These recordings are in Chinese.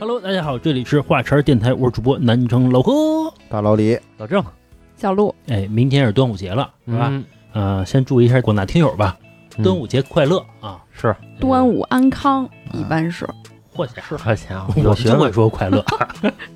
Hello，大家好，这里是华晨电台，我是主播南城老何。大老李，老郑，小鹿，哎，明天是端午节了，是吧？嗯呃，先祝一下广大听友吧，嗯端午节快乐啊！是，端午安康，一般是或许是好家伙，我有学会说快乐。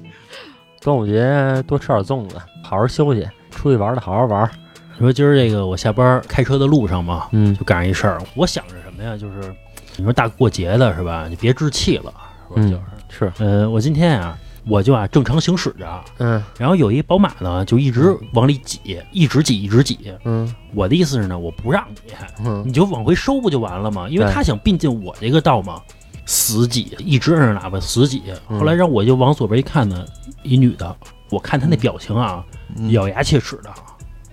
端午节多吃点粽子，好好休息，出去玩的好好玩。你说今儿这个我下班开车的路上嘛，嗯就赶上一事儿，我想着什么呀？就是你说大过节的是吧？你别置气了，是吧？嗯就是，是，呃，我今天啊，我就啊正常行驶着，嗯然后有一宝马呢，就一直往里挤，一直挤，一直挤。嗯我的意思是呢，我不让你，嗯你就往回收不就完了吗？因为对他想并进我这个道嘛，死挤，一直摁着喇叭死挤。嗯后来让我就往左边一看呢，一女的，我看她那表情啊，嗯咬牙切齿的，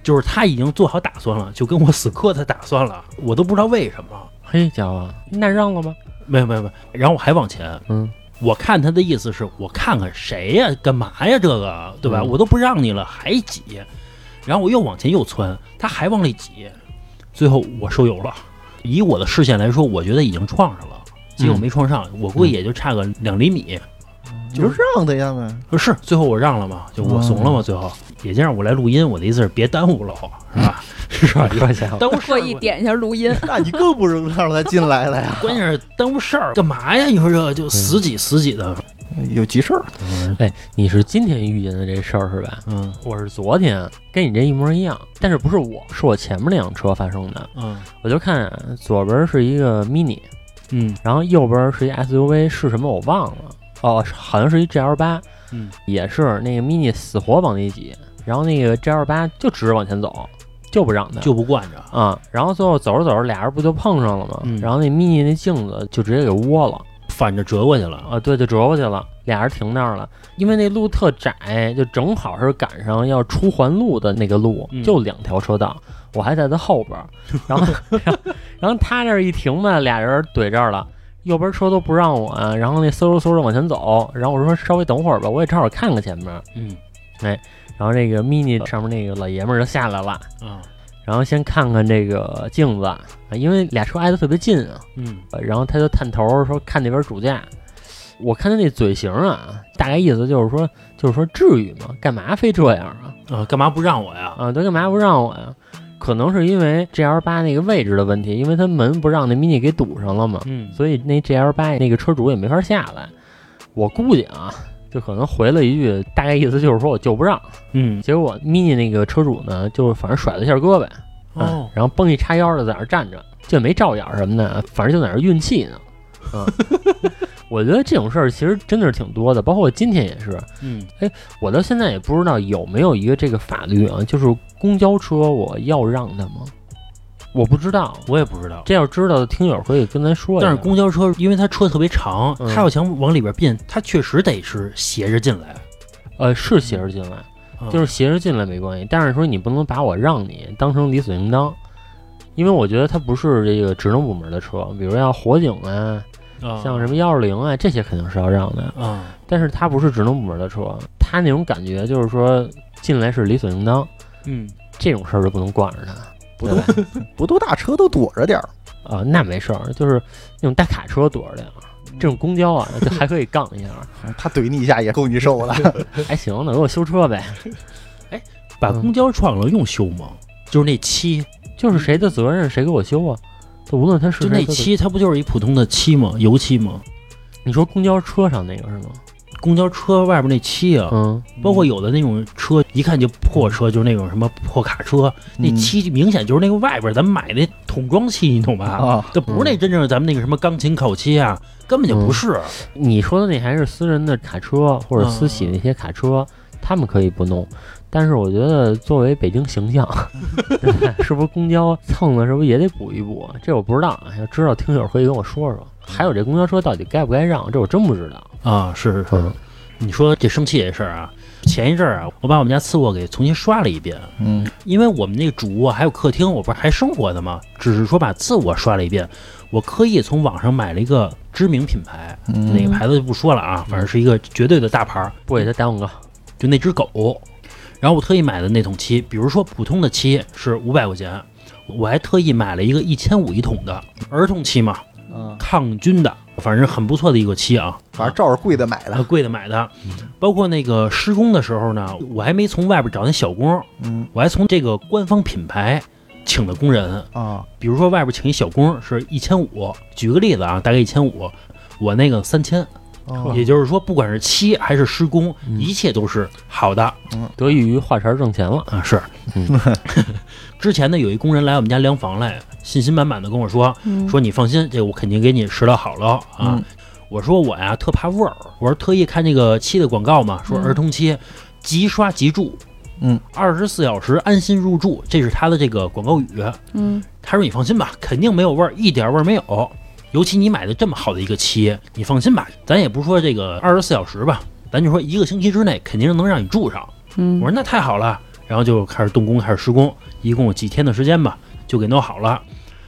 就是她已经做好打算了，就跟我死磕的打算了，我都不知道为什么。嘿家伙，那让了吗？没有没有没有，然后我还往前，嗯我看他的意思是我看看谁呀、干嘛呀？这个对吧？嗯我都不让你了，还挤，然后我又往前又窜，他还往里挤，最后我收油了。以我的视线来说，我觉得已经撞上了，结果嗯没撞上，我估计也就差个两厘米。你就让他呀呗。不是，最后我让了嘛，就我怂了嘛，最后也就让我来录音。我的意思是别耽误了，是吧？是吧？一块钱，耽误事儿特意点一下录音，那你更不能让他进来了呀，关键是耽误事儿，干嘛呀？你说这就死挤死挤的，有急事儿。嗯哎，你是今天遇见的这事儿是吧？嗯我是昨天，跟你这一模一样，但是不是我，是我前面那辆车发生的。嗯我就看啊左边是一个 mini，嗯然后右边是一 SUV，是什么我忘了。哦，好像是一 GL 八，嗯也是那个 mini 死活往里挤，然后那个 GL 八就直着往前走，就不让他。就不惯着。啊、然后最后走着走着，俩人不就碰上了吗？嗯然后那 mini 那镜子就直接给窝了反着折过去了。啊，对，就折过去了，俩人停那儿了。因为那路特窄，就正好是赶上要出环路的那个路，嗯就两条车道，我还在他后边儿，然后 然后他这儿一停吧，俩人怼这儿了。右边车都不让我啊，然后那嗖嗖嗖的往前走，然后我说稍微等会儿吧，我也正好看看前面。嗯哎然后那个 mini 上面那个老爷们儿就下来了，啊然后先看看这个镜子，啊因为俩车挨得特别近啊。嗯呃然后他就探头说看那边主驾，我看他那嘴型啊，大概意思就是说，就是说至于吗？干嘛非这样啊？啊，干嘛不让我呀？啊，他干嘛不让我呀？可能是因为 GL 八那个位置的问题，因为它门不让那 mini 给堵上了嘛，嗯所以那 GL 八那个车主也没法下来。我估计啊，就可能回了一句，大概意思就是说我就不让。嗯结果 mini 那个车主呢，就反正甩了一下胳膊，啊哦，然后蹦一叉腰的在那儿站着，就没照眼什么的，反正就在那儿运气呢。嗯，我觉得这种事儿其实真的是挺多的，包括我今天也是。嗯我到现在也不知道有没有一个这个法律啊，就是公交车我要让他吗？我不知道，我也不知道。这要知道的听友可以跟咱说一下。但是公交车因为它车特别长，嗯它要想往里边变，它确实得是斜着进来，呃是斜着进来，嗯就是斜着进来没关系，但是说你不能把我让你当成理所应当，因为我觉得它不是这个职能部门的车，比如像火警啊，啊像什么幺二零啊，这些肯定是要让的，啊但是它不是职能部门的车，它那种感觉就是说进来是理所应当，嗯这种事儿就不能惯着他，不对？不都大车都躲着点儿，啊、那没事儿，就是那种大卡车躲着点儿，这种公交啊，就还可以杠一下，他怼你一下也够你受的。还行，那给我修车呗，哎把公交撞了用修吗？就是那漆，就是谁的责任谁给我修啊？就无论他是就那漆，它不就是一普通的漆吗？油漆吗？你说公交车上那个是吗？公交车外边那漆啊，嗯，包括有的那种车，一看就破车，就是那种什么破卡车，那嗯漆明显就是那个外边咱们买那桶装漆，你懂吧？啊，这不是那真正咱们那个什么钢琴烤漆啊，根本就不是。你说的那还是私人的卡车或者私企嗯那些卡车，他们可以不弄。但是我觉得作为北京形象，是不是公交蹭的，是不是也得补一补？这我不知道啊，要知道听友可以跟我说说。还有这公交车到底该不该让，这我真不知道。啊，是是是。嗯你说这生气这事儿啊，前一阵儿啊，我把我们家次卧给重新刷了一遍，嗯因为我们那个主卧还有客厅，我不是还生活的吗？只是说把次卧刷了一遍，我刻意从网上买了一个知名品牌，嗯哪个牌子就不说了啊，反正是一个绝对的大牌儿，不给他打广告。就那只狗。然后我特意买的那桶漆，比如说普通的漆是五百块钱，我还特意买了一个一千五一桶的儿童漆嘛，嗯。抗菌的，反正很不错的一个漆啊。反正照着贵的买呃的。贵的买的，包括那个施工的时候呢，我还没从外边找那小工，嗯。我还从这个官方品牌请的工人，啊，比如说外边请一小工是一千五，举个例子啊，大概一千五，我那个三千，哦。也就是说不管是漆还是施工，嗯。一切都是好的。得益于画茬挣钱了。啊。是，嗯。之前呢有一工人来我们家量房来，信心满满的跟我说，嗯。说你放心，这个我肯定给你拾掇好了啊。嗯。我说我呀特怕味儿，我说特意看那个漆的广告嘛，说嗯。儿童漆即刷即住，嗯，二十四小时安心入住，这是他的这个广告语。嗯。他说你放心吧，肯定没有味儿，一点味儿没有。尤其你买的这么好的一个漆，你放心吧，咱也不说这个二十四小时吧，咱就说一个星期之内肯定能让你住上。嗯我说那太好了，然后就开始动工，开始施工，一共有几天的时间吧，就给弄好了。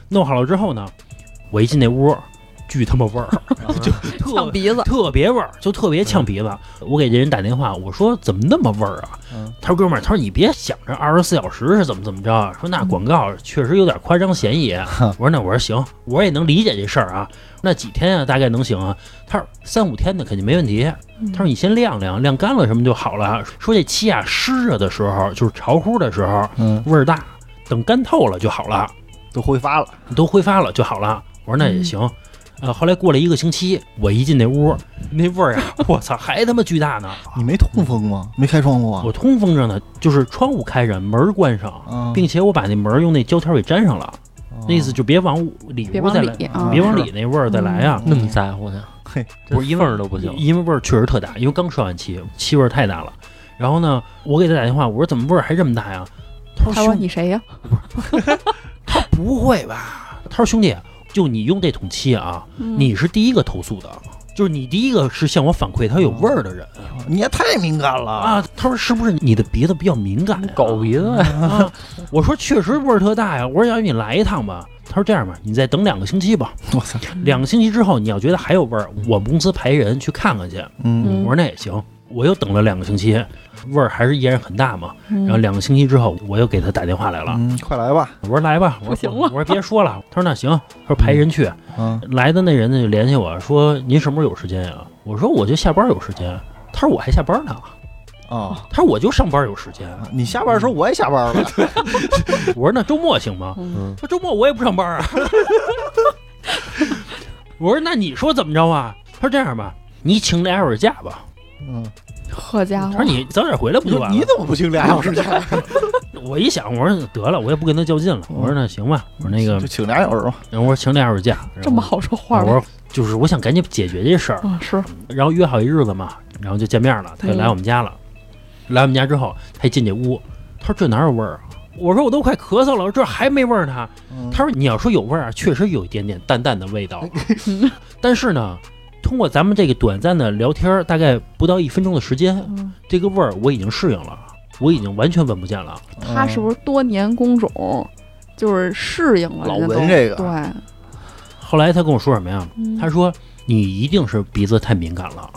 弄好了之后呢，我一进那屋，巨他妈味儿，就特呛鼻子，特别味儿，就特别呛鼻子。我给这人打电话，我说怎么那么味儿啊？嗯他说哥们儿，他说你别想着二十四小时是怎么怎么着，说那广告确实有点夸张嫌疑。我说那我说行，我也能理解这事儿啊。那几天啊，大概能行啊？他说三五天的肯定没问题。他说你先晾晾，晾干了什么就好了。说这漆啊湿着的时候，就是潮乎的时候嗯，味儿大，等干透了就好了。都挥发了。都挥发了就好了。我说那也行。呃，后来过了一个星期，我一进那屋，那味儿啊，我操，还他妈巨大呢！你没通风吗？没开窗户啊？我通风着呢，就是窗户开着，门儿关上，啊，并且我把那门儿用那胶条给粘上了，哦那意思就别往里别往屋再来，别往里那味儿再来啊。那么在乎呢？嘿，这不是因为缝儿都不行。因为味儿确实特大，因为刚刷完漆，气味儿太大了。然后呢，我给他打电话，我说怎么味儿还这么大呀？他说他说，你谁呀？他不会吧？他说兄弟，就你用这桶漆啊，嗯你是第一个投诉的，就是你第一个是向我反馈它有味儿的人你也太敏感了！啊。他说是不是你的鼻子比较敏感呀？狗鼻子呀，啊！我说确实味儿特大呀。我说要不你来一趟吧。他说这样吧，你再等两个星期吧。我操，两个星期之后，你要觉得还有味儿，我们公司派人去看看去。嗯我说那也行。我又等了两个星期，味儿还是依然很大嘛。嗯然后两个星期之后，我又给他打电话来了。嗯，快来吧！我说来吧，我说行了我说别说了。他说那行，他说派人去。嗯，来的那人呢就联系我说您什么时候有时间呀？我说我就下班有时间。他说我还下班呢。啊，他说我就上班有时间。你下班的时候我也下班了。我说那周末行吗？嗯，他说周末我也不上班啊。我说那你说怎么着啊？他说这样吧，你请俩小时假吧。嗯，好家伙他说，你早点回来不就完了？你怎么不请俩小时假？我一想，我说得了，我也不跟他较劲了。我说那行吧，我说那个就，请俩小时吧。然后我说请俩小时假。这么好说话？我说就是我想赶紧解决这事儿，啊，是，然后约好一日子嘛，然后就见面了。他就来我们家了，来我们家之后，他一进这屋，他说这哪有味儿啊？我说我都快咳嗽了，这还没味儿呢。嗯他说你要说有味儿啊，确实有一点点淡淡的味道，但是呢，通过咱们这个短暂的聊天儿，大概不到一分钟的时间，嗯这个味儿我已经适应了，我已经完全闻不见了。他是不是多年工种，就是适应了？老闻这个对，后来他跟我说什么呀？嗯他说你一定是鼻子太敏感了。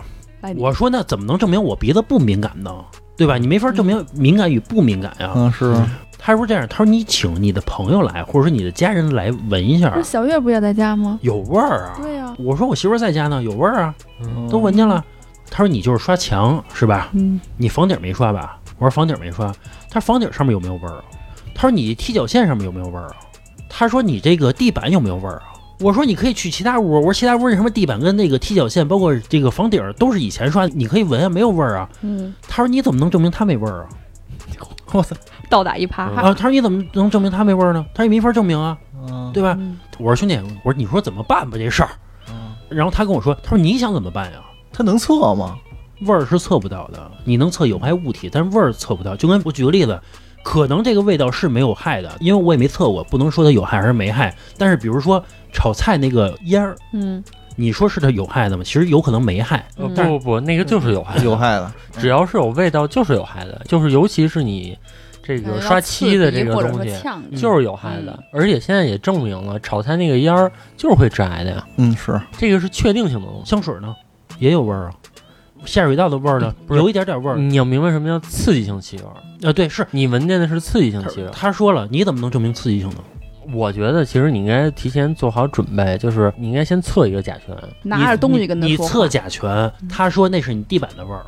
我说那怎么能证明我鼻子不敏感呢？对吧？你没法证明敏感与不敏感呀。嗯是他说这样，他说你请你的朋友来，或者说你的家人来闻一下不，是小月不也在家吗？有味儿啊。对呀，我说我媳妇儿在家呢，有味儿啊，嗯都闻见了。他说你就是刷墙是吧？嗯，你房顶没刷吧？我说房顶没刷。他说房顶上面有没有味儿啊？他说你踢脚线上面有没有味儿啊？他说你这个地板有没有味儿啊？我说你可以去其他屋，我说其他屋那什么地板跟那个踢脚线，包括这个房顶儿都是以前刷，你可以闻啊，没有味儿啊。嗯，他说你怎么能证明它没味儿啊？我操，倒打一耙，啊，他说你怎么能证明他没味儿呢？他也没法证明啊，嗯对吧？嗯我说兄弟，我说你说怎么办吧这事儿？嗯然后他跟我说，他说你想怎么办呀？他能测吗？味儿是测不到的，你能测有害物体，但是味儿测不到。就跟我举个例子，可能这个味道是没有害的，因为我也没测过，不能说它有害还是没害。但是比如说炒菜那个烟儿，嗯，你说是它有害的吗？其实有可能没害。不不不，那个就是有害的，有害的，只要是有味道就是有害的，就是尤其是你这个刷漆的这个东西。就是有害的，而且现在也证明了，炒菜那个烟儿就是会致癌的呀，嗯是，这个是确定性的东西。香水呢也有味儿啊，下水道的味儿呢不是有一点点味儿。你要明白什么叫刺激性气味儿，呃，对，是你闻见的是刺激性气味儿。他说了，你怎么能证明刺激性呢？我觉得其实你应该提前做好准备，就是你应该先测一个甲醛。拿着东西跟他说你你测甲醛，他说那是你地板的味儿，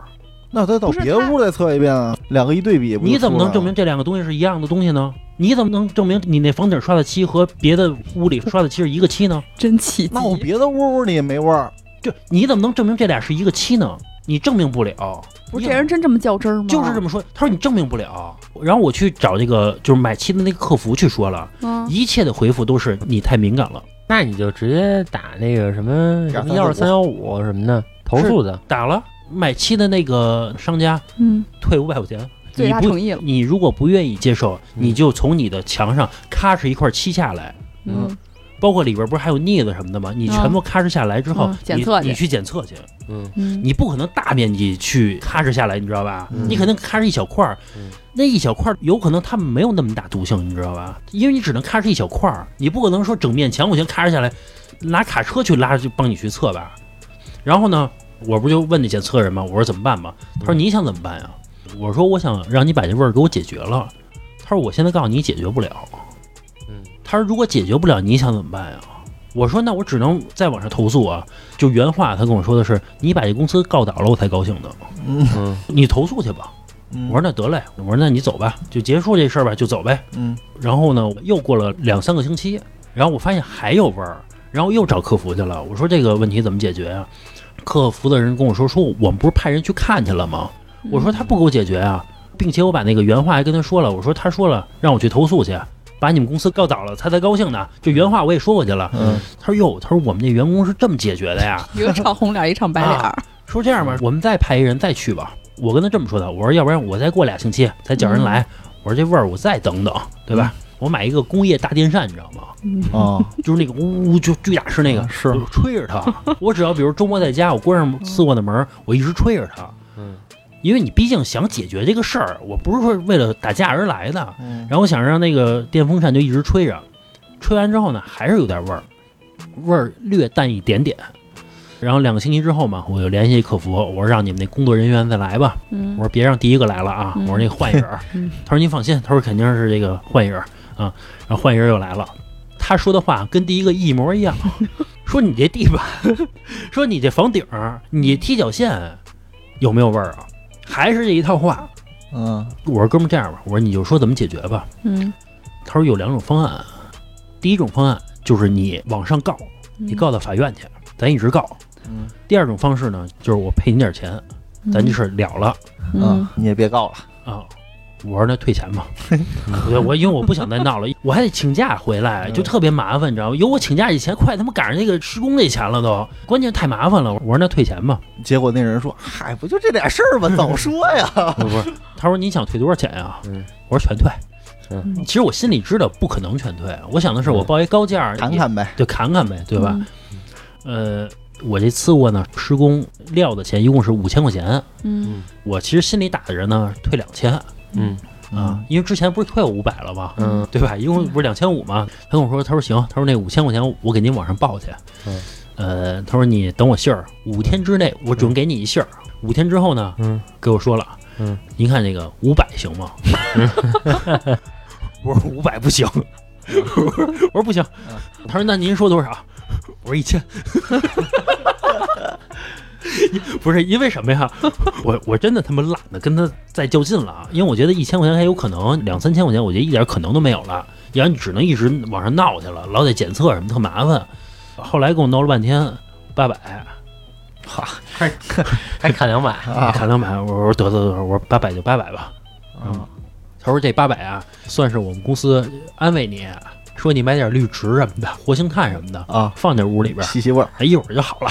那他到别屋再测一遍啊，两个一对比，你怎么能证明这两个东西是一样的东西呢？你怎么能证明你那房顶刷的漆和别的屋里刷的漆是一个漆呢？真气。那我别的屋屋里也没味儿，就你怎么能证明这俩是一个漆呢？你证明不了。不是这人真这么较真儿吗？就是这么说，他说你证明不了。然后我去找这个就是买漆的那个客服去说了，嗯，一切的回复都是你太敏感了。那你就直接打那个什么什么幺二三幺五什么的投诉的。打了买漆的那个商家嗯，退五百块钱。最你不大诚意了。你如果不愿意接受，你就从你的墙上咔哧一块漆下来，嗯，包括里边不是还有腻子什么的吗？你全部咔哧下来之后，嗯检测你你去检测去，嗯嗯，你不可能大面积去咔哧下来，你知道吧？嗯你肯定咔哧一小块那一小块儿有可能它们没有那么大毒性，你知道吧？因为你只能咔哧一小块儿，你不可能说整面墙我先咔哧下来，拿卡车去拉就帮你去测吧。然后呢，我不就问那检测人吗？我说怎么办吧？他说你想怎么办呀？我说我想让你把这味儿给我解决了。他说我现在告诉你解决不了。嗯他说如果解决不了，你想怎么办呀？我说那我只能在网上投诉啊。就原话他跟我说的是，你把这公司告倒了，我才高兴的。嗯嗯你投诉去吧。嗯我说那得嘞，我说那你走吧，就结束这事儿吧，就走呗。嗯然后呢，又过了两三个星期，然后我发现还有味儿，然后又找客服去了。我说这个问题怎么解决呀、客服的人跟我说，说我们不是派人去看去了吗？我说他不给我解决啊，并且我把那个原话还跟他说了，我说他说了让我去投诉去，把你们公司告倒了，他才高兴呢。就原话我也说过去了。嗯他说哟，他说我们那员工是这么解决的呀。一个唱红脸，一唱白脸儿。说这样吧，我们再派一人再去吧。我跟他这么说的，我说要不然我再过俩星期再叫人来，我说这味儿我再等等，对吧？我买一个工业大电扇，你知道吗？嗯啊就是那个呜呜就巨大声那个，是就吹着它。我只要比如周末在家，我关上次卧的门，我一直吹着它，嗯因为你毕竟想解决这个事儿，我不是说为了打架而来的。嗯然后我想让那个电风扇就一直吹着，吹完之后呢，还是有点味儿，味儿略淡一点点。然后两个星期之后嘛，我就联系客服，我说让你们那工作人员再来吧。嗯我说别让第一个来了啊，嗯我说那换一人。嗯他说您放心，他说肯定是这个换一人儿啊。然后换一人又来了，他说的话跟第一个一模一样，说你这地板，说你这房顶，你踢脚线有没有味儿啊？还是这一套话。嗯我说哥们儿这样吧，我说你就说怎么解决吧。嗯，他说有两种方案，第一种方案就是你往上告，你嗯告到法院去，咱一直告。嗯第二种方式呢，就是我赔你点钱，咱这事儿了了嗯啊，你也别告了，啊。我说那退钱吧，我我因为我不想再闹了，我还得请假回来，就特别麻烦，你知道吗？有我请假以前，快他妈赶上那个施工那钱了都，关键太麻烦了。我说那退钱吧，结果那人说：“嗨，不就这点事儿吗？早说呀 不是，他说你想退多少钱呀？嗯我说全退。嗯其实我心里知道不可能全退，我想的是我报一高价，！”砍砍呗，就砍砍呗，对吧？嗯？呃，我这次过呢，施工料的钱一共是五千块钱，嗯我其实心里打的人呢退两千嗯啊，因为之前不是退我五百了吗？嗯对吧？一共不是两千五吗？他跟我说，他说行，他说那五千块钱我给您往上报去。嗯呃，他说你等我信儿，五天之内我准给你一信儿。五天之后呢，嗯给我说了，嗯，您看这个五百行吗？我说五百不行，我说不行。他说那您说多少？我说一千。不是因为什么呀？我我真的他妈懒得跟他再较劲了啊！因为我觉得一千块钱还有可能，两三千块钱我觉得一点可能都没有了。要不然你只能一直往上闹去了，老得检测什么特麻烦。后来跟我闹了半天，八百，哈 还砍两百，啊砍两百，我说得得得，我说八百就八百吧。嗯他说这八百啊，算是我们公司安慰你，说你买点绿植什么的，活性炭什么的，啊，放在屋里边，吸吸味儿，哎，一会儿就好了。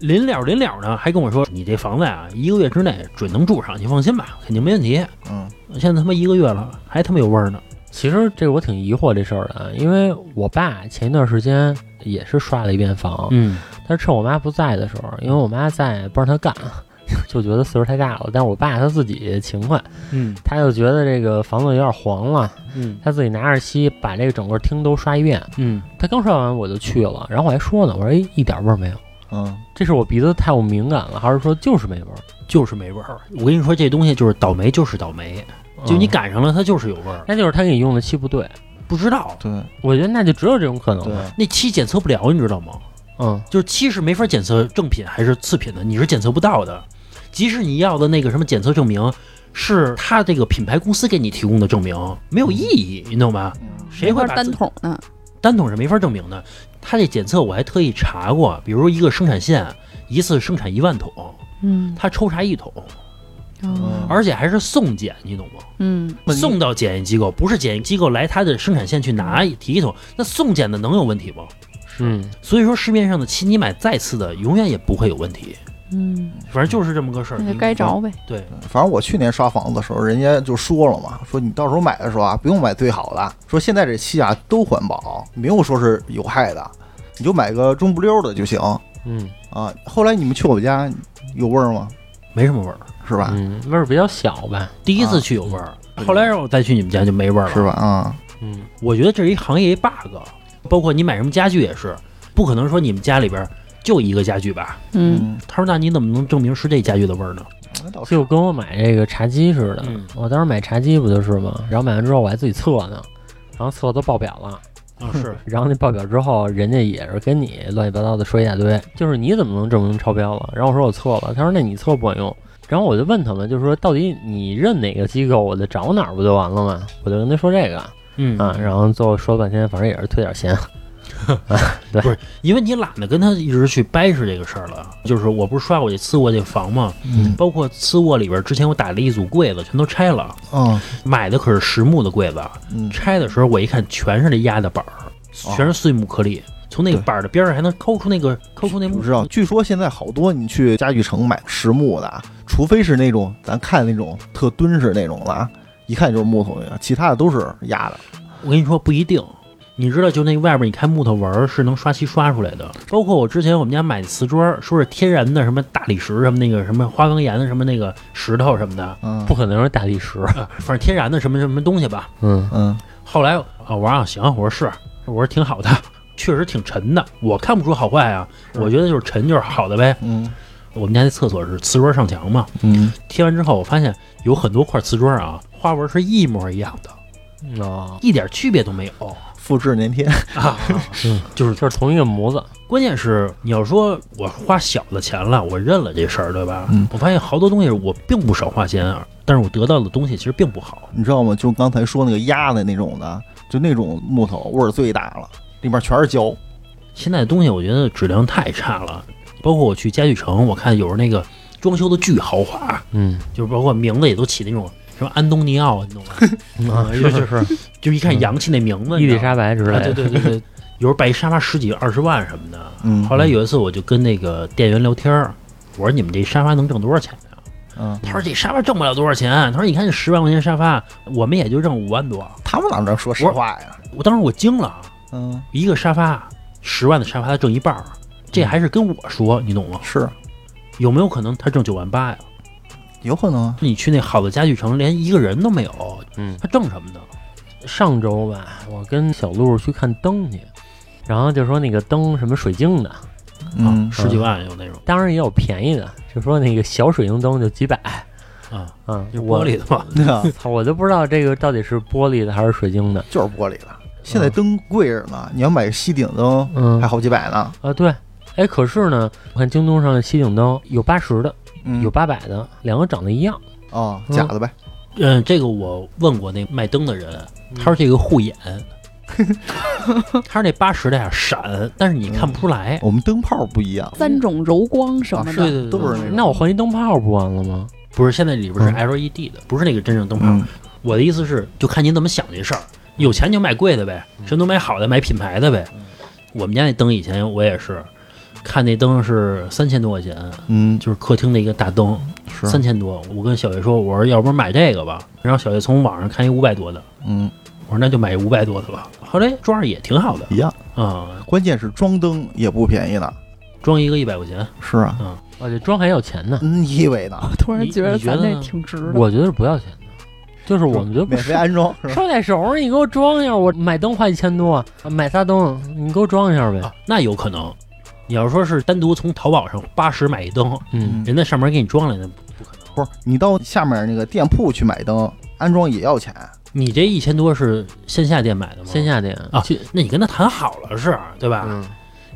临了临了呢，还跟我说你这房子啊，一个月之内准能住上，你放心吧，肯定没问题。嗯现在他妈一个月了，还他妈有味儿呢。其实这个我挺疑惑这事儿的啊，因为我爸前一段时间也是刷了一遍房，嗯但是趁我妈不在的时候，因为我妈在不让他干，就觉得岁数太大了。但是我爸他自己勤快，嗯他就觉得这个房子有点黄了，嗯他自己拿着漆把这个整个厅都刷一遍。嗯他刚刷完我就去了，然后我还说呢，我说哎一点味儿没有，嗯这是我鼻子太有敏感了，还是说就是没味儿？就是没味儿。我跟你说，这东西就是倒霉，就是倒霉，就你赶上了，它就是有味儿。那就是他给你用的漆不对，不知道。对我觉得那就只有这种可能对了。那漆检测不了，你知道吗？嗯，就是漆是没法检测正品还是次品的，你是检测不到的。即使你要的那个什么检测证明，是他这个品牌公司给你提供的证明，没有意义，你懂吗？谁会把单桶呢？单桶是没法证明的。他这检测我还特意查过，比如一个生产线一次生产一万桶，嗯他抽查一桶，哦而且还是送检，你懂吗？嗯送到检验机构，不是检验机构来他的生产线去拿提一桶，那送检的能有问题吗？嗯，所以说市面上的漆你买再次的，永远也不会有问题。嗯，反正就是这么个事儿。那就该着呗。对，反正我去年刷房子的时候，人家就说了嘛，说你到时候买的时候啊，不用买最好的，说现在这漆啊都环保，没有说是有害的，你就买个中不溜的就行嗯啊。后来你们去我家有味儿吗？没什么味儿。是吧？嗯，味儿比较小呗。第一次去有味儿，后来让我再去你们家就没味儿了。是吧？啊，嗯，我觉得这是一行业一 bug，包括你买什么家具也是，不可能说你们家里边就一个家具吧？嗯，他说那你怎么能证明是这家具的味儿呢？就跟我买这个茶几似的。嗯我当时买茶几不就是吗？然后买完之后我还自己测呢，然后测都爆表了。啊，是 然后那报表之后，人家也是跟你乱七八糟的说一大堆，就是你怎么能证明超标了？然后我说我测了，他说那你测不管用。然后我就问他们，就是说到底你认哪个机构，我就找哪儿不就完了吗？我就跟他说这个嗯啊，然后最后说了半天，反正也是退点钱。因为你懒得跟他一直去掰扯这个事儿了。就是我不是刷过这次卧这房吗？嗯包括次卧里边之前我打了一组柜子，全都拆了，嗯买的可是实木的柜子，嗯，拆的时候我一看全是那压的板儿，全是碎木颗粒，从那个对板儿的边上还能抠出那个抠出那木不知道。据说现在好多你去家具城买实木的啊，除非是那种咱看那种特敦实那种的啊，一看就是木头的，其他的都是压的。我跟你说不一定，你知道就那外边你看木头纹儿是能刷漆刷出来的。包括我之前我们家买的瓷砖，说是天然的什么大理石什么那个什么花岗岩的什么那个石头什么的，嗯不可能是大理石。啊反正天然的什么什么东西吧。嗯嗯后来啊，我说啊行，我说是，我说挺好的，确实挺沉的，我看不出好坏啊，我觉得就是沉就是好的呗。嗯我们家那厕所是瓷砖上墙嘛，嗯，贴完之后我发现有很多块瓷砖啊，花纹是一模一样的，哦，一点区别都没有复制粘贴。啊。嗯，就是就是同一个模子。关键是你要说我花小的钱了，我认了这事儿，对吧？嗯我发现好多东西我并不少花钱，但是我得到的东西其实并不好。你知道吗？就刚才说那个压的那种的，就那种木头味儿最大了，里面全是胶。现在东西我觉得质量太差了，包括我去家具城，我看有时候那个装修的巨豪华，嗯就是包括名字也都起那种什么安东尼奥，你懂吗？啊，就是是是，就一看洋气那名字，伊丽莎白之类的。对对对，有时候摆一沙发十几二十万什么的。嗯后来有一次我就跟那个店员聊天儿，我说你们这沙发能挣多少钱呀、嗯，他说这沙发挣不了多少钱，他说你看这十万块钱沙发，我们也就挣五万多。他们哪能说实话呀？我当时我惊了，嗯，一个沙发十万的沙发他挣一半儿，这还是跟我说，你懂吗？是有没有可能他挣九万八呀？有可能啊。你去那好的家具城，连一个人都没有，嗯，他挣什么呢？上周吧，我跟小鹿去看灯去，然后就说那个灯什么水晶的，嗯啊，十几万有那种当然也有便宜的，就说那个小水晶灯就几百。啊，嗯，就玻璃的嘛。那操，我都不知道这个到底是玻璃的还是水晶的。就是玻璃的。现在灯贵着呢，你要买吸顶灯嗯还好几百呢。啊，对，哎，可是呢，我看京东上的吸顶灯有八十的，嗯有八百的，两个长得一样。啊，嗯假的呗。嗯，这个我问过那卖灯的人，他说这个护眼，他说那八十的呀闪，但是你看不出来。我们灯泡不一样，三种柔光什么的，啊对对对，都是那种那我换一灯泡不完了吗？不是现在里边是嗯 LED 的，不是那个真正灯泡。嗯我的意思是，就看您怎么想这事儿。有钱就买贵的呗，什么都买好的，买品牌的呗。我们家那灯以前我也是，看那灯是三千多块钱，嗯，就是客厅的一个大灯，是三千多。我跟小月说，我说要不然买这个吧。然后小月从网上看一五百多的，嗯我说那就买五百多的吧。后来装上也挺好的一样。啊、关键是装灯也不便宜呢。装一个一百块钱。是啊，哦，这装还要钱呢。嗯你以为呢？我 突然觉得咱这你觉得挺值的。我觉得是不要钱的，就是我们觉得不免费安装？捎带手，你给我装一下，我买灯花一千多，买仨灯，你给我装一下呗。啊，那有可能。你要说是单独从淘宝上八十买一灯，嗯，人家上面给你装来，那不不可能。不是，你到下面那个店铺去买灯，安装也要钱。你这一千多是线下店买的吗？线下店啊就那你跟他谈好了是，对吧？嗯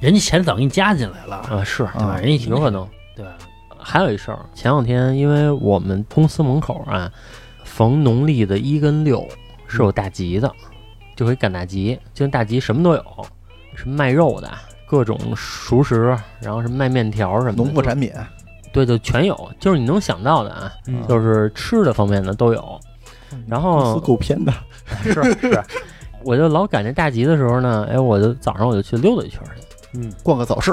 人家钱早给你加进来了，啊是，对吧？啊人家有可能。对吧？还有一事儿，前两天因为我们公司门口啊，逢农历的一跟六是有大集的，就可以赶大集，就大集什么都有，什么卖肉的，各种熟食，然后什么卖面条什么的，农副产品，对，就全有，就是你能想到的啊，嗯就是吃的方面的都有。然公后司够偏的，是是，我就老赶这大集的时候呢，哎，我就早上我就去溜达一圈儿去。嗯逛个早市，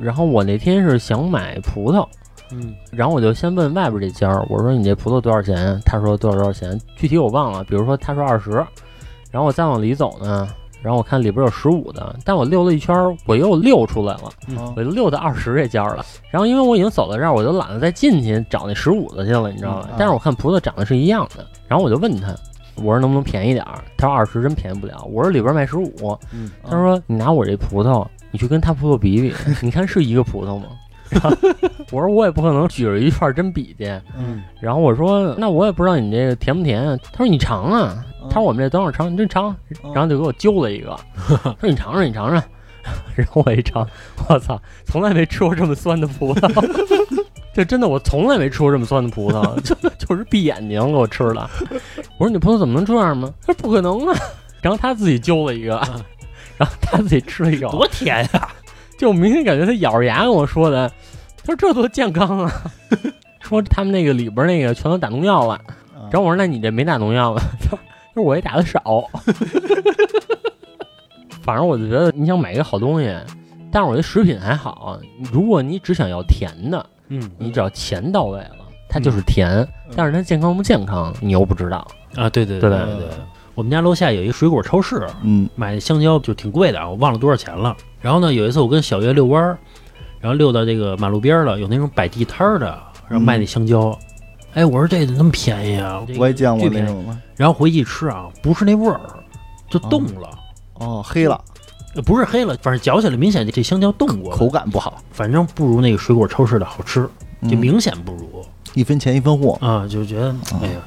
然后我那天是想买葡萄，嗯然后我就先问外边这家儿，我说你这葡萄多少钱？他说多少多少钱，具体我忘了。比如说他说二十，然后我再往里走呢，然后我看里边有十五的，但我溜了一圈儿，我又溜出来了，嗯我就溜到二十这家儿了。然后因为我已经走到这儿，我就懒得再进去找那十五的去了，你知道吧嗯？但是我看葡萄长得是一样的，然后我就问他，我说能不能便宜点儿？他说二十真便宜不了，我说里边卖十五，嗯他说你拿我这葡萄，你去跟他葡萄比比，你看是一个葡萄吗？我说我也不可能举着一串真比去。嗯，然后我说那我也不知道你这个甜不甜啊。他说你尝啊，嗯他说我们这等会儿尝，你真尝，嗯然后就给我揪了一个，说你尝尝，你尝尝。然后我一尝，我操，从来没吃过这么酸的葡萄，这真的我从来没吃过这么酸的葡萄，就就是闭眼睛给我吃的。我说你葡萄怎么能这样吗？他说不可能啊。然后他自己揪了一个，然后他自己吃了一口，多甜呀！就我明显感觉他咬着牙跟我说的，他说这多健康啊，说他们那个里边那个全都打农药了。然后我说那你这没打农药吧？他说我也打的少。反正我就觉得你想买一个好东西，但是我觉得食品还好，如果你只想要甜的，嗯你只要钱到位了，它就是甜，但是它健康不健康你又不知道。啊，对对对对对。我们家楼下有一个水果超市，嗯买的香蕉就挺贵的啊，我忘了多少钱了。然后呢，有一次我跟小月遛弯儿，然后遛到这个马路边儿了，有那种摆地摊儿的，然后卖那香蕉。哎，我说这怎么那么便宜啊？这个我也见过那种的，然后回去一吃啊，不是那味儿，就冻了，哦，黑了，呃不是黑了，反正嚼起来明显这香蕉冻过了，口感不好，反正不如那个水果超市的好吃，就嗯。明显不如。一分钱一分货，啊，就觉得嗯。哎呀。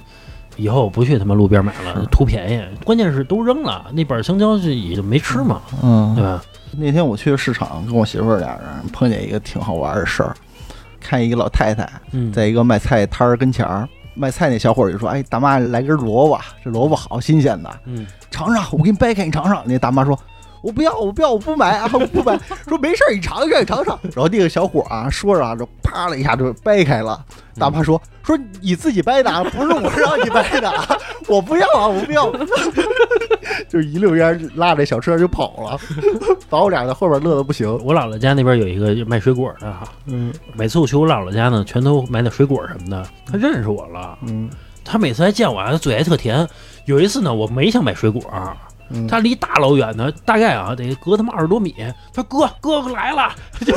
以后我不去他妈路边买了，图便宜。关键是都扔了，那板香蕉就也就没吃嘛，嗯对吧？那天我去市场，跟我媳妇儿俩人碰见一个挺好玩的事儿，看一个老太太嗯，在一个卖菜摊儿跟前儿，卖菜那小伙儿就说：“哎，大妈来根萝卜，这萝卜好新鲜的，嗯尝尝，我给你掰开，你尝尝。”那大妈说：“我不要，我不要，我不买啊，我不买。”说没事儿，你尝尝，你尝尝。然后那个小伙啊，说着啊，就啪了一下就掰开了。大妈说：“说你自己掰的啊，不是我让你掰的啊，我不要啊，我不要。”就一溜烟拉着小车就跑了，把我俩在后边乐的不行。我姥姥家那边有一个卖水果的哈，嗯每次我去我姥姥家呢，全都买点水果什么的。他认识我了，嗯他每次还见我啊，他嘴还特甜。有一次呢，我没想买水果，嗯，他离大老远的，大概啊得隔他妈二十多米。他哥哥哥来了，就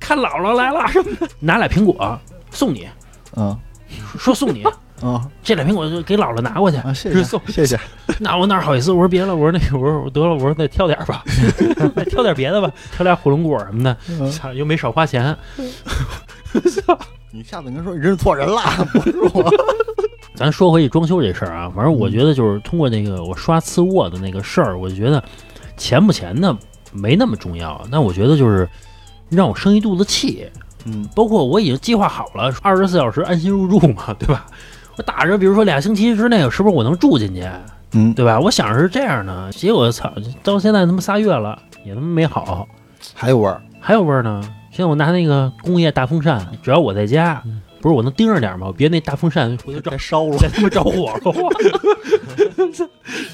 看姥姥来了什么的，拿俩苹果送你，嗯说送你 嗯这俩苹果就给姥姥拿过去。啊，谢谢送谢谢。那我哪好意思？我说别了，我说那个我说得了，我说再挑点吧，再挑点别的吧，挑俩火龙果什么的。嗯，又没少花钱。你下次你跟说你认错人了，不是我。咱说回去装修这事儿啊，反正我觉得就是通过那个我刷次卧的那个事儿，我就觉得钱不钱的没那么重要。那我觉得就是让我生一肚子气，嗯包括我已经计划好了二十四小时安心入住嘛，对吧？我打着比如说俩星期之内，是不是我能住进去，嗯，对吧？我想着是这样的，结果操，到现在他妈仨月了，也他妈没好，还有味儿。还有味儿呢。现在我拿那个工业大风扇，只要我在家，不是我能盯着点吗？别那大风扇回头着烧了。再他妈着火了，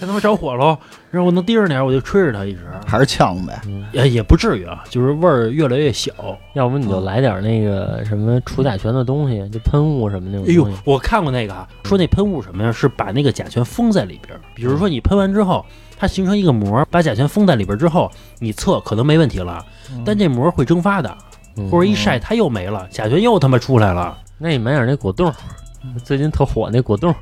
再他妈着火了，然后我能盯着点，我就吹着它一直，还是呛呗。也也不至于啊，就是味儿越来越小。要不你就来点那个什么除甲醛的东西，就喷雾什么那种哎呦。，我看过那个啊，说那喷雾什么呀，是把那个甲醛封在里边儿。比如说你喷完之后，它形成一个膜，把甲醛封在里边儿之后，你测可能没问题了，但这膜会蒸发的，嗯或者一晒它又没了，甲醛又他妈出来了。那你买点那果冻，最近特火那果冻，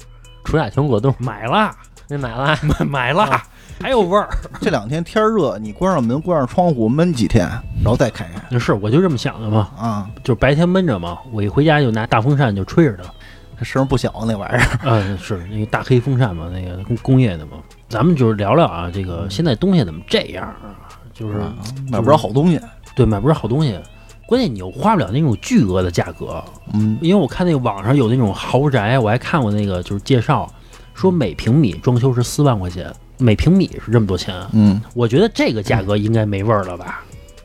除甲醛果冻，买了，那买了。买买了，还有味儿。这两天天儿热，你关上门，关上窗户，闷几天，然后再开开是，我就这么想的嘛。啊。就是白天闷着嘛，我一回家就拿大风扇就吹着它。它声不小那玩意儿。嗯，是那个大黑风扇嘛，那个工工业的嘛。咱们就是聊聊啊，这个现在东西怎么这样啊？就是买不着好东西。对，买不着好东西，关键你又花不了那种巨额的价格。嗯，因为我看那个网上有那种豪宅，我还看过那个就是介绍，说每平米装修是四万块钱，每平米是这么多钱。嗯我觉得这个价格应该没味儿了吧？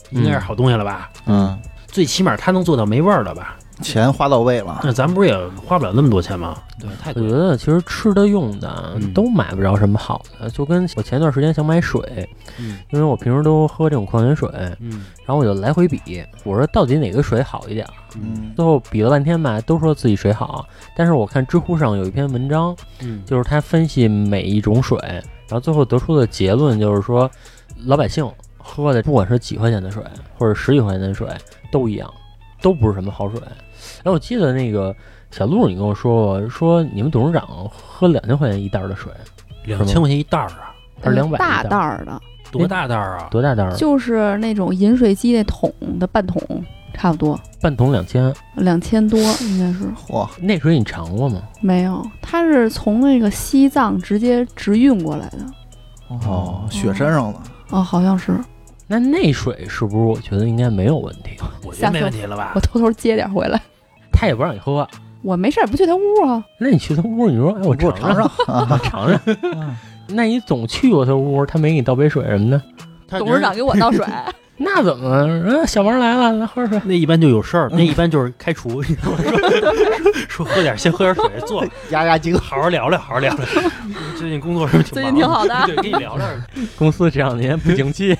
应该是好东西了吧？嗯，最起码它能做到没味儿了吧？钱花到位了。那咱不是也花不了那么多钱吗？对，太我。觉得其实吃的用的嗯都买不着什么好的，就跟我前段时间想买水，嗯因为我平时都喝这种矿泉水，嗯然后我就来回比，我说到底哪个水好一点儿？嗯最后比了半天吧，都说自己水好，但是我看知乎上有一篇文章，嗯，就是他分析每一种水，然后最后得出的结论就是说，老百姓喝的不管是几块钱的水或者十几块钱的水都一样，都不是什么好水。哎，我记得那个小鹿，你跟我说过，说你们董事长喝两千块钱一袋儿的水，两千块钱一袋儿啊，还是两百大袋袋儿的，多大袋儿啊？多大袋儿？就是那种饮水机那桶的半桶，差不多半桶两千。两千多，应该是嚯，那水你尝过吗？没有。它是从那个西藏直接直运过来的，哦，雪山上的。哦，好像是。那那水是不是我觉得应该没有问题？我觉得没问题了吧我？偷偷接点回来。他也不让你喝，我没事儿，不去他屋啊。那你去他屋，你说哎，我尝尝尝，尝。我 尝尝。那你总去过他屋，他没给你倒杯水什么的，董事长给我倒水，那怎么？嗯小王来了，来喝水。那一般就有事儿，那一般就是开除？说 说喝点，先喝点水，坐，压压惊。好好聊聊，好好聊聊。最近工作是不是挺最忙近挺好的对，跟你聊聊。公司这两年不景气，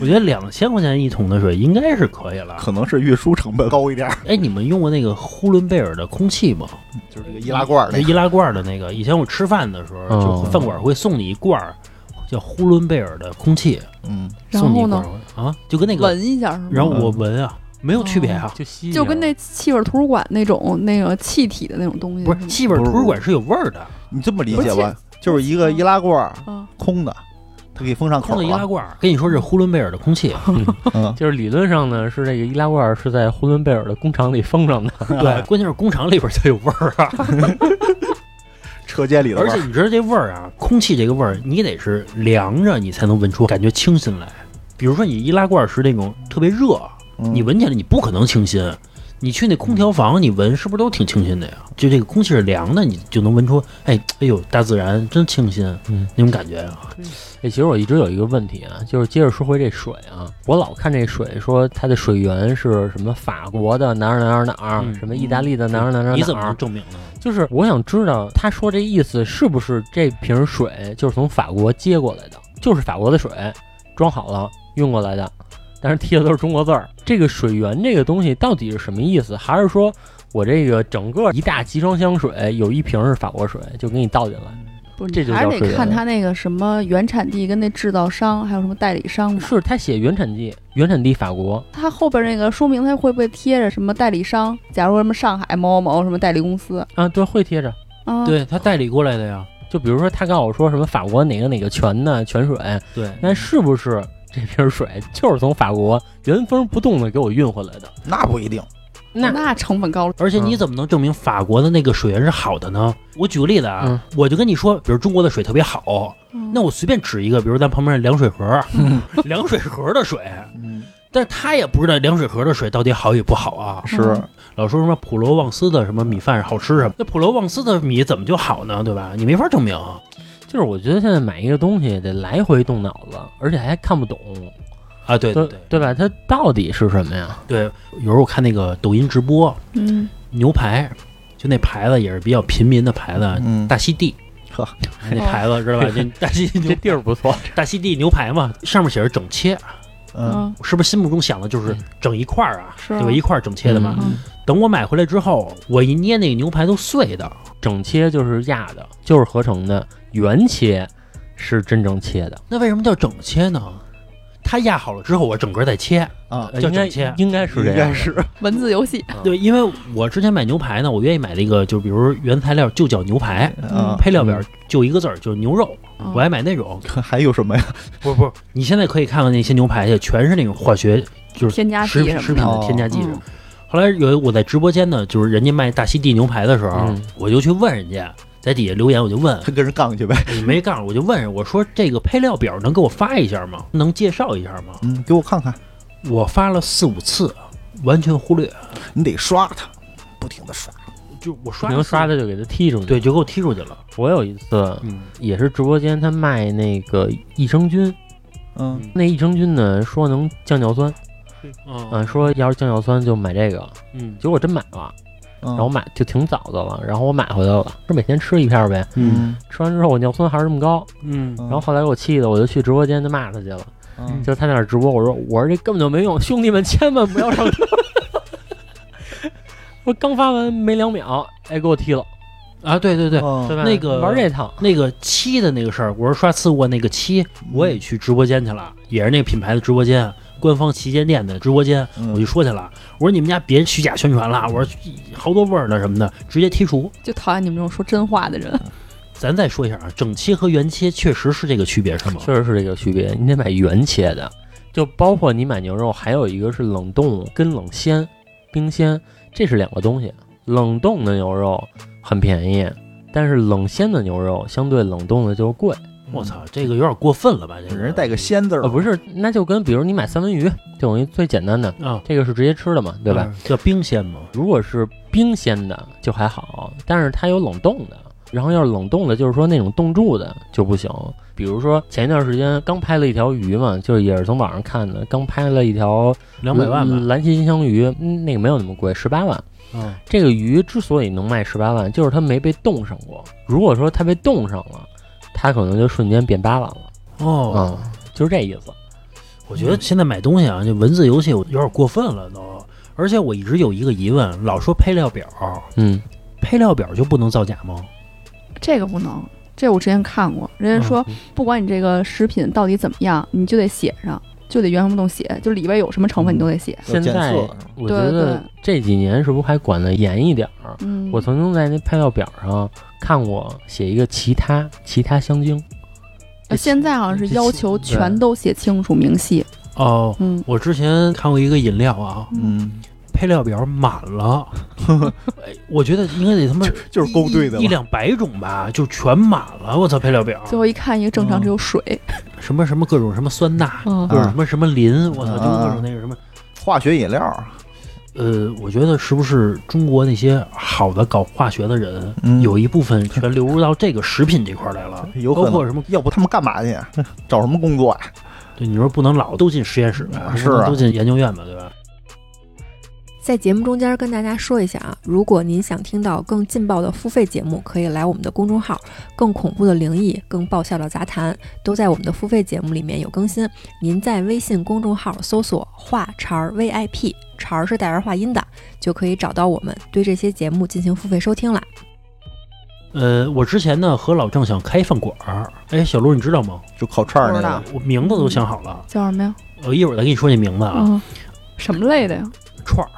我觉得两千块钱一桶的水应该是可以了。可能是运输成本高一点，哎，你们用过那个呼伦贝尔的空气吗？就是这个易拉罐儿那个。易拉罐的那个，以前我吃饭的时候，哦就饭馆会送你一罐儿叫呼伦贝尔的空气，嗯，然送你一后呢罐啊，就跟那个，闻一下是吗？然后我闻啊，没有区别啊，就吸，就跟那气味图书馆那种那个气体的那种东西不是气味图书馆是有味儿的，你这么理解吧，就是一个易拉罐空的，它给封上口空的易拉。罐儿，跟你说是呼伦贝尔的空气，嗯，就是理论上呢，是这个易拉罐是在呼伦贝尔的工厂里封上的。对，关键是工厂里边才有味儿啊。车间里的味儿。而且你知道这味儿啊，空气这个味儿，你得是凉着你才能闻出感觉清新来。比如说你易拉罐是那种特别热，嗯你闻起来你不可能清新。你去那空调房，你闻是不是都挺清新的呀？就这个空气是凉的，你就能闻出，哎，哎呦，大自然真清新，嗯，那种感觉啊。哎，其实我一直有一个问题啊，就是接着说回这水啊，我老看这水说它的水源是什么法国的哪儿哪儿哪儿，嗯什么意大利的哪儿哪儿哪儿你怎么证明呢？就是我想知道他说这意思是不是这瓶水就是从法国接过来的，就是法国的水装好了运过来的，但是贴的都是中国字儿。这个水源这个东西到底是什么意思？还是说我这个整个一大集装箱水有一瓶是法国水，就给你倒进来？不是，这就还是得看它那个什么原产地跟那制造商，还有什么代理商嘛。是他写原产地，原产地法国，它后边那个说明，它会不会贴着什么代理商？假如什么上海某某某什么代理公司啊，对，会贴着。啊，，对他代理过来的呀。就比如说他告诉我说什么法国哪个哪个泉的泉水，对，那是不是这瓶水就是从法国原封不动的给我运回来的？那不一定。那那成本高了。而且你怎么能证明法国的那个水源是好的呢？我举个例子啊，嗯我就跟你说，比如中国的水特别好，嗯那我随便指一个，比如咱旁边的凉水盒，凉水河的水，嗯，但是他也不知道凉水河的水到底好与不好啊。是嗯老说什么普罗旺斯的什么米饭好吃什么，那普罗旺斯的米怎么就好呢？对吧？你没法证明。就是我觉得现在买一个东西得来回动脑子，而且还看不懂，啊，对对对对对吧？它到底是什么呀？对，有时候我看那个抖音直播嗯，牛排，就那牌子也是比较平民的牌子，嗯，大溪地。呵，那牌子知道吧？这大溪地这地儿不错，大溪地牛排嘛，上面写着整切，嗯，嗯是不是心目中想的就是整一块儿啊？是啊对吧？一块儿整切的嘛。嗯等我买回来之后，我一捏那个牛排都碎的。整切就是压的，就是合成的，原切是真正切的，那为什么叫整切呢？它压好了之后，我整个再切。啊，呃应该叫整切应该是这样的，应该是文字游戏，对，因为我之前买牛排呢，我愿意买那个，就比如原材料就叫牛排，啊，配料表就一个字儿，就是牛肉。嗯我爱买那种。还有什么呀？不是不是，你现在可以看看那些牛排去，全是那种化学，就是添加食剂什么的。品食品的添加剂什么嗯。后来有我在直播间呢，就是人家卖大溪地牛排的时候，嗯我就去问人家，在底下留言，我就问，他跟人杠去呗。你没杠，我就问，我说这个配料表能给我发一下吗？能介绍一下吗？嗯，给我看看，我发了四五次，完全忽略，你得刷他，不停的刷。就我刷能刷的就给他踢出去。对，就给我踢出去了。我有一次嗯也是直播间，他卖那个益生菌，嗯，那益生菌呢说能降尿酸，嗯嗯，说要是降尿酸就买这个，嗯结果真买了，然然后买就挺早的了，然后我买回来了，是每天吃一片儿呗，嗯，吃完之后我尿酸还是这么高，嗯。嗯然后后来给我气的，我就去直播间就骂他去了，嗯。就他那儿直播，我说我说这根本就没用，兄弟们千万不要上当。我刚发完没两秒，哎，给我踢了，啊，对对对？那个玩这套，那个七的那个事儿，我说刷次卧那个七，我也去直播间去了，也是那个品牌的直播间，官方旗舰店的直播间，嗯我就说去了，我说你们家别虚假宣传了，我说好多味儿呢什么的，直接剔除。就讨厌你们这种说真话的人。咱再说一下啊，整切和原切确实是这个区别是吗？确实是这个区别，你得买原切的，就包括你买牛肉，还有一个是冷冻跟冷鲜、冰鲜，这是两个东西。冷冻的牛肉很便宜，但是冷鲜的牛肉相对冷冻的就贵。我操，这个有点过分了吧？这人家带个“鲜”字儿呃，，不是，那就跟比如你买三文鱼，就等于最简单的，啊，这个是直接吃的嘛，对吧？嗯？叫冰鲜嘛。如果是冰鲜的就还好，但是它有冷冻的，然后要是冷冻的，就是说那种冻住的就不行。比如说前一段时间刚拍了一条鱼嘛，就是也是从网上看的，刚拍了一条两百万吧。蓝鳍金枪鱼，嗯那个没有那么贵，十八万。嗯这个鱼之所以能卖十八万，就是它没被冻上过。如果说它被冻上了，它可能就瞬间变八万了。哦，嗯，就是这意思。我觉得现在买东西啊，就文字游戏有点过分了都。而且我一直有一个疑问，老说配料表，嗯，配料表就不能造假吗？这个不能，这我之前看过，人家说嗯不管你这个食品到底怎么样，你就得写上，就得原封不动写，就里边有什么成分你都得写。现在测我觉对得这几年是不是还管得严一点儿？嗯，我曾经在那配料表上看我写一个其他其他香精，呃现在好像是要求全都写清楚明细。哦，嗯，我之前看过一个饮料啊，嗯，配料表满了，哎我觉得应该得他妈就就是勾兑的一。两百种吧，就全满了。我操，配料表最后一看，一个正常只有水。什么什么各种什么酸钠，嗯各种什么什么磷，我操，就啊各种那个什么。化学饮料，呃，我觉得是不是中国那些好的搞化学的人，嗯有一部分全流入到这个食品这块儿来了？有包括什么？要不他们干嘛去？找什么工作呀？对，你说不能老都进实验室吧？是都进研究院吧？对吧？在节目中间跟大家说一下啊，如果您想听到更劲爆的付费节目，可以来我们的公众号，更恐怖的灵异、更爆笑的杂谈，都在我们的付费节目里面有更新。您在微信公众号搜索“话茬儿 VIP”，茬儿是带儿化音的，就可以找到我们，对这些节目进行付费收听了。呃，我之前呢和老郑想开饭馆儿，哎，小卢你知道吗？就烤串儿不知道那个，我名字都想好了，叫什么呀？我一会儿再跟你说这名字啊。嗯，什么类的呀？串儿，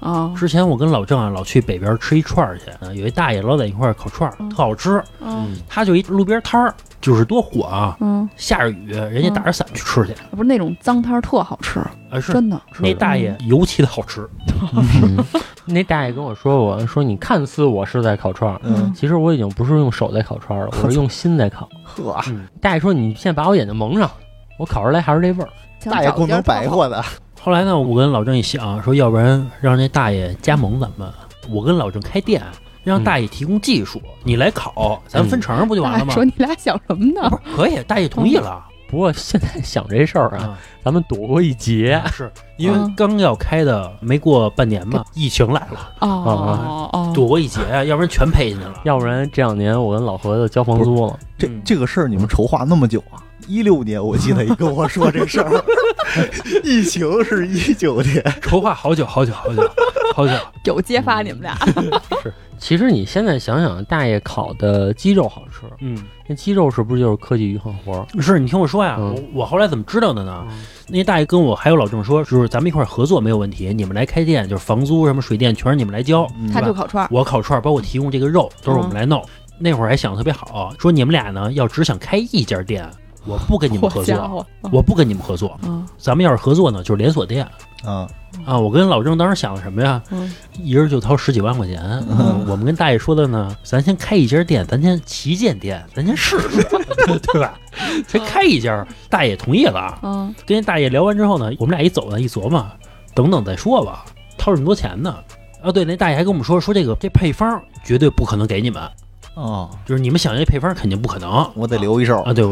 啊，之前我跟老郑啊老去北边吃一串儿去，呃有一大爷老在一块儿烤串儿，嗯。特好吃。嗯。他就一路边摊儿，就是多火啊！嗯，下着雨，人家打着伞去吃去，不是那种脏摊儿特好吃，啊是。真的。那大爷尤其的好吃。嗯 那大爷跟我说我，说你看似我是在烤串儿，嗯，其实我已经不是用手在烤串儿了，我是用心在烤。呵，大爷说你现在把我眼睛蒙上，我烤出来还是这味儿。大爷不能白活的，后来呢，我跟老郑一想，说要不然让那大爷加盟咱们，我跟老郑开店，让大爷提供技术，你来烤，咱分成不就完了吗？说你俩想什么呢不？是可以，大爷同意了不过现在想这事儿啊，啊，咱们躲过一劫。是因为嗯刚要开的没过半年嘛，疫情来了，哦哦哦，躲过一劫啊，要不然全赔进去了。要不然这两年我跟老何子交房租了。这嗯这个事儿你们筹划那么久啊？一六年我记得你跟我说这事儿，疫情是一九年，筹划好久好久好久好久，有揭发你们俩。是。其实你现在想想，大爷烤的鸡肉好吃，嗯，那鸡肉是不是就是科技与狠活儿？是你听我说呀，嗯。我我后来怎么知道的呢？那大爷跟我还有老郑说，就是咱们一块儿合作没有问题，你们来开店，就是房租什么水电全是你们来交，嗯。他就烤串儿，我烤串儿，包括提供这个肉都是我们来弄。那会儿还想的特别好，说你们俩呢要只想开一家店，我不跟你们合作，我不跟你们合作，嗯咱们要是合作呢，就是连锁店啊，啊。我跟老郑当时想的什么呀？嗯一人就掏十几万块钱。嗯我们跟大爷说的呢，咱先开一家店，咱先旗舰店，咱先试试，对吧？先开一家，大爷同意了啊。嗯跟那大爷聊完之后呢，我们俩一走呢，一琢磨，等等再说吧，掏这么多钱呢。啊，对，那大爷还跟我们说，说这个这配方绝对不可能给你们，哦，就是你们想要这配方肯定不可能。我得留一手。啊。对，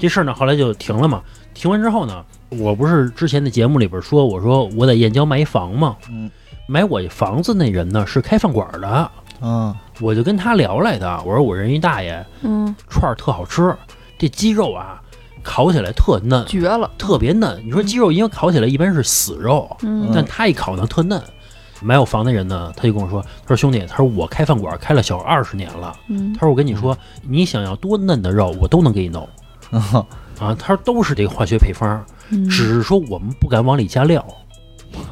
这事儿呢后来就停了嘛。停完之后呢，我不是之前的节目里边说，我说我在燕郊买一房嘛，嗯。买我房子那人呢是开饭馆的，嗯，我就跟他聊来的，我说我认识一大爷，嗯，串儿特好吃，这鸡肉啊烤起来特嫩，绝了，特别嫩。你说鸡肉因为烤起来一般是死肉，嗯。但他一烤呢特嫩。买我房的人呢，他就跟我说：“他说兄弟，他说我开饭馆开了小二十年了，嗯。他说我跟你说，你想要多嫩的肉，我都能给你弄。啊 啊。他说都是这个化学配方，嗯。只是说我们不敢往里加料，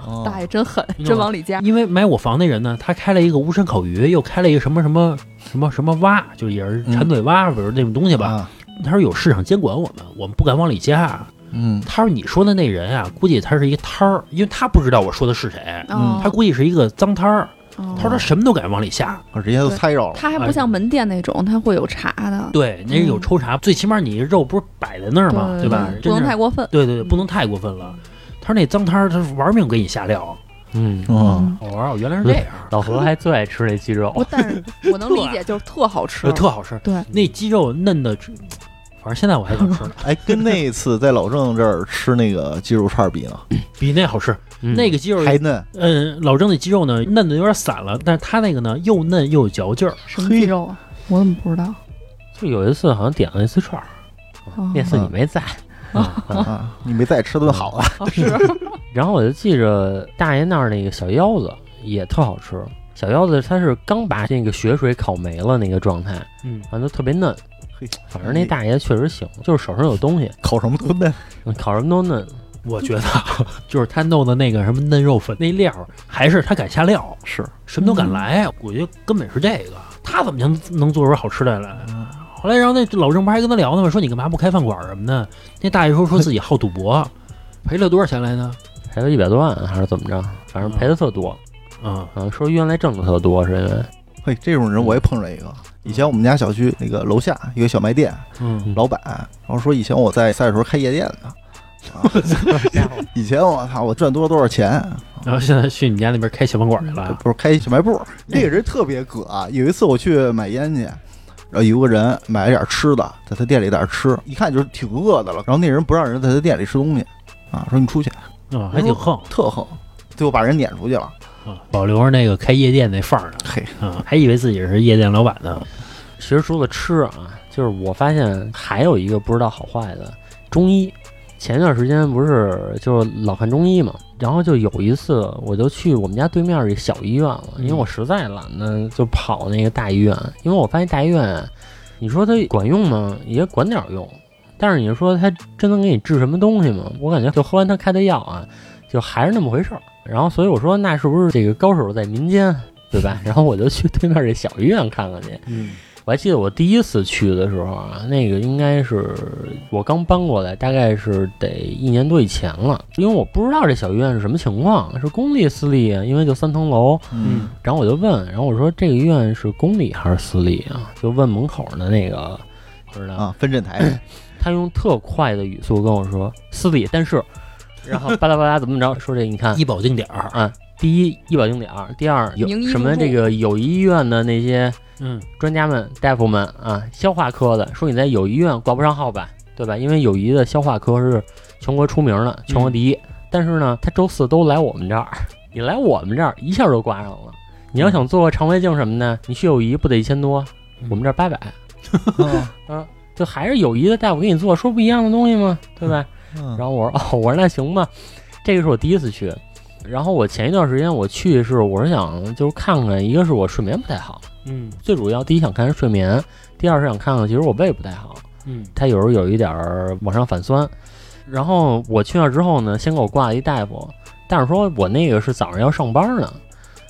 哦。大爷真狠，真往里加，因为买我房那人呢，他开了一个无山烤鱼，又开了一个什么什么什么什么蛙，就也是馋嘴蛙，比如那种东西吧。啊，他说有市场监管我们，我们不敢往里加。嗯他说你说的那人啊，估计他是一个摊儿，因为他不知道我说的是谁，嗯他估计是一个脏摊儿。哦他说他什么都敢往里下。人家都猜着了，他还不像门店那种，他会有查的，对，那是有抽查，最起码你肉不是摆在那儿嘛，对吧？不能太过分。对对对，不能太过分了。他说那脏摊儿，他玩命给你下料。嗯，嗯，我说哦，原来是这样，老何还最爱吃那鸡肉，，但是我能理解，就是特好吃呃，特好吃。对，那鸡肉嫩的，反正现在我还想吃。呢，哎，跟那次在老郑这儿吃那个鸡肉串比呢，比那好吃。嗯。那个鸡肉，还嫩，嗯，老郑那鸡肉呢，嫩的有点散了，但是他那个呢，又嫩又有嚼劲儿。什么鸡肉啊？我怎么不知道？就有一次好像点了一次串儿，哦。那次你没在，啊，你没再吃顿好的，哦是，然后我就记着大爷那儿那个小腰子也特好吃，小腰子它是刚把那个血水烤没了那个状态，嗯，反正特别嫩。嘿，反正那大爷确实行，就是手上有东西，烤什么都嫩，烤什么都嫩。我觉得就是他弄的那个什么嫩肉粉那料儿，还是他敢下料，是，什么都敢来。我觉得根本是这个，他怎么能能做出好吃的来？后来，然后那老郑不还跟他聊呢吗？说你干嘛不开饭馆什么的？那大爷说说自己好赌博，赔了多少钱来着？赔了一百多万还是怎么着？反正赔的特多。嗯，啊，说原来挣的特多，是因为嘿，这种人我也碰着一个。以前我们家小区那个楼下有个小卖店，嗯，老板，然后说以前我在赛的时候开夜店的，啊，以前我操我赚多少多少钱，然后现在去你家那边开小饭馆去了。不是开小卖部，那个人特别葛啊。有一次我去买烟去，然后有个人买了点吃的，在他店里在那吃，一看就是挺饿的了。然后那人不让人在他店里吃东西，啊，说你出去，啊，还挺横特横，最后把人撵出去了。啊，保留着那个开夜店那范儿呢。嘿，啊，还以为自己是夜店老板呢。其实除了吃啊，就是我发现还有一个不知道好坏的中医。前一段时间不是就是老看中医嘛，然后就有一次我就去我们家对面一小医院了，因为我实在懒得就跑那个大医院，因为我发现大医院，你说它管用吗？也管点用，但是你说它真能给你治什么东西吗？我感觉就喝完他开的药啊，就还是那么回事儿。然后所以我说那是不是这个高手在民间，对吧？然后我就去对面这小医院看看去。嗯我还记得我第一次去的时候啊，那个应该是我刚搬过来，大概是得一年多以前了。因为我不知道这小医院是什么情况，是公立私立啊？因为就三层楼。嗯，然后我就问，然后我说这个医院是公立还是私立啊？就问门口的那个，不知道。啊，分诊台，他用特快的语速跟我说私立，但是，然后巴拉巴拉怎么着说这？你看医保定点儿。啊，第一医保定点儿，第二有什么这个友谊医院的那些嗯专家们、大夫们啊，消化科的说你在友谊医院挂不上号吧，对吧？因为友谊的消化科是全国出名的，全国第一。但是呢，他周四都来我们这儿，你来我们这儿一下就挂上了。你要想做个肠胃镜什么的，你去友谊不得一千多？我们这儿八百，啊，就还是友谊的大夫给你做，说不一样的东西吗？对吧？然然后我说哦，我说那行吧，这个是我第一次去。然后我前一段时间我去是我是想就是看看，一个是我睡眠不太好，嗯最主要第一想看是睡眠，第二是想看看其实我胃不太好，嗯它有时候有一点儿往上反酸。然后我去那之后呢，先给我挂了一大夫，但是说我那个是早上要上班呢。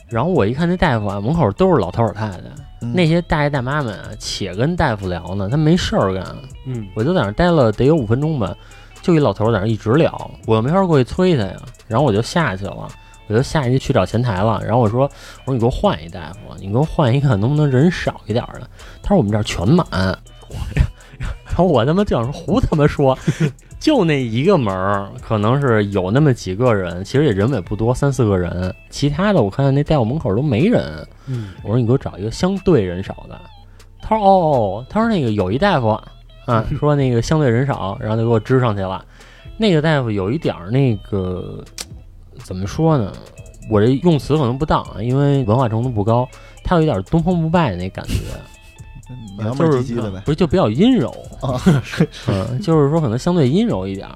然后我一看那大夫啊，门口都是老头老太太，嗯那些大爷大妈们啊，且跟大夫聊呢，他没事儿干，嗯，我就在那儿待了得有五分钟吧，就一老头儿在那一直聊，我又没法过去催他呀，然后我就下去了，我就下去去找前台了，然后我说我说你给我换一大夫，你给我换一个能不能人少一点儿的？他说我们这儿全满，然后我他妈就想说胡他妈说，就那一个门儿可能是有那么几个人，其实也人也不多，三四个人，其他的我看那大夫门口都没人。嗯，我说你给我找一个相对人少的。他说哦哦，他说那个有一大夫啊，说那个相对人少，然后就给我支上去了。那个大夫有一点儿那个怎么说呢？我这用词可能不当啊，因为文化程度不高。他有一点东方不败那感觉，娘们儿就是唧唧的呗。不是就比较阴柔啊，嗯，就是说可能相对阴柔一点儿。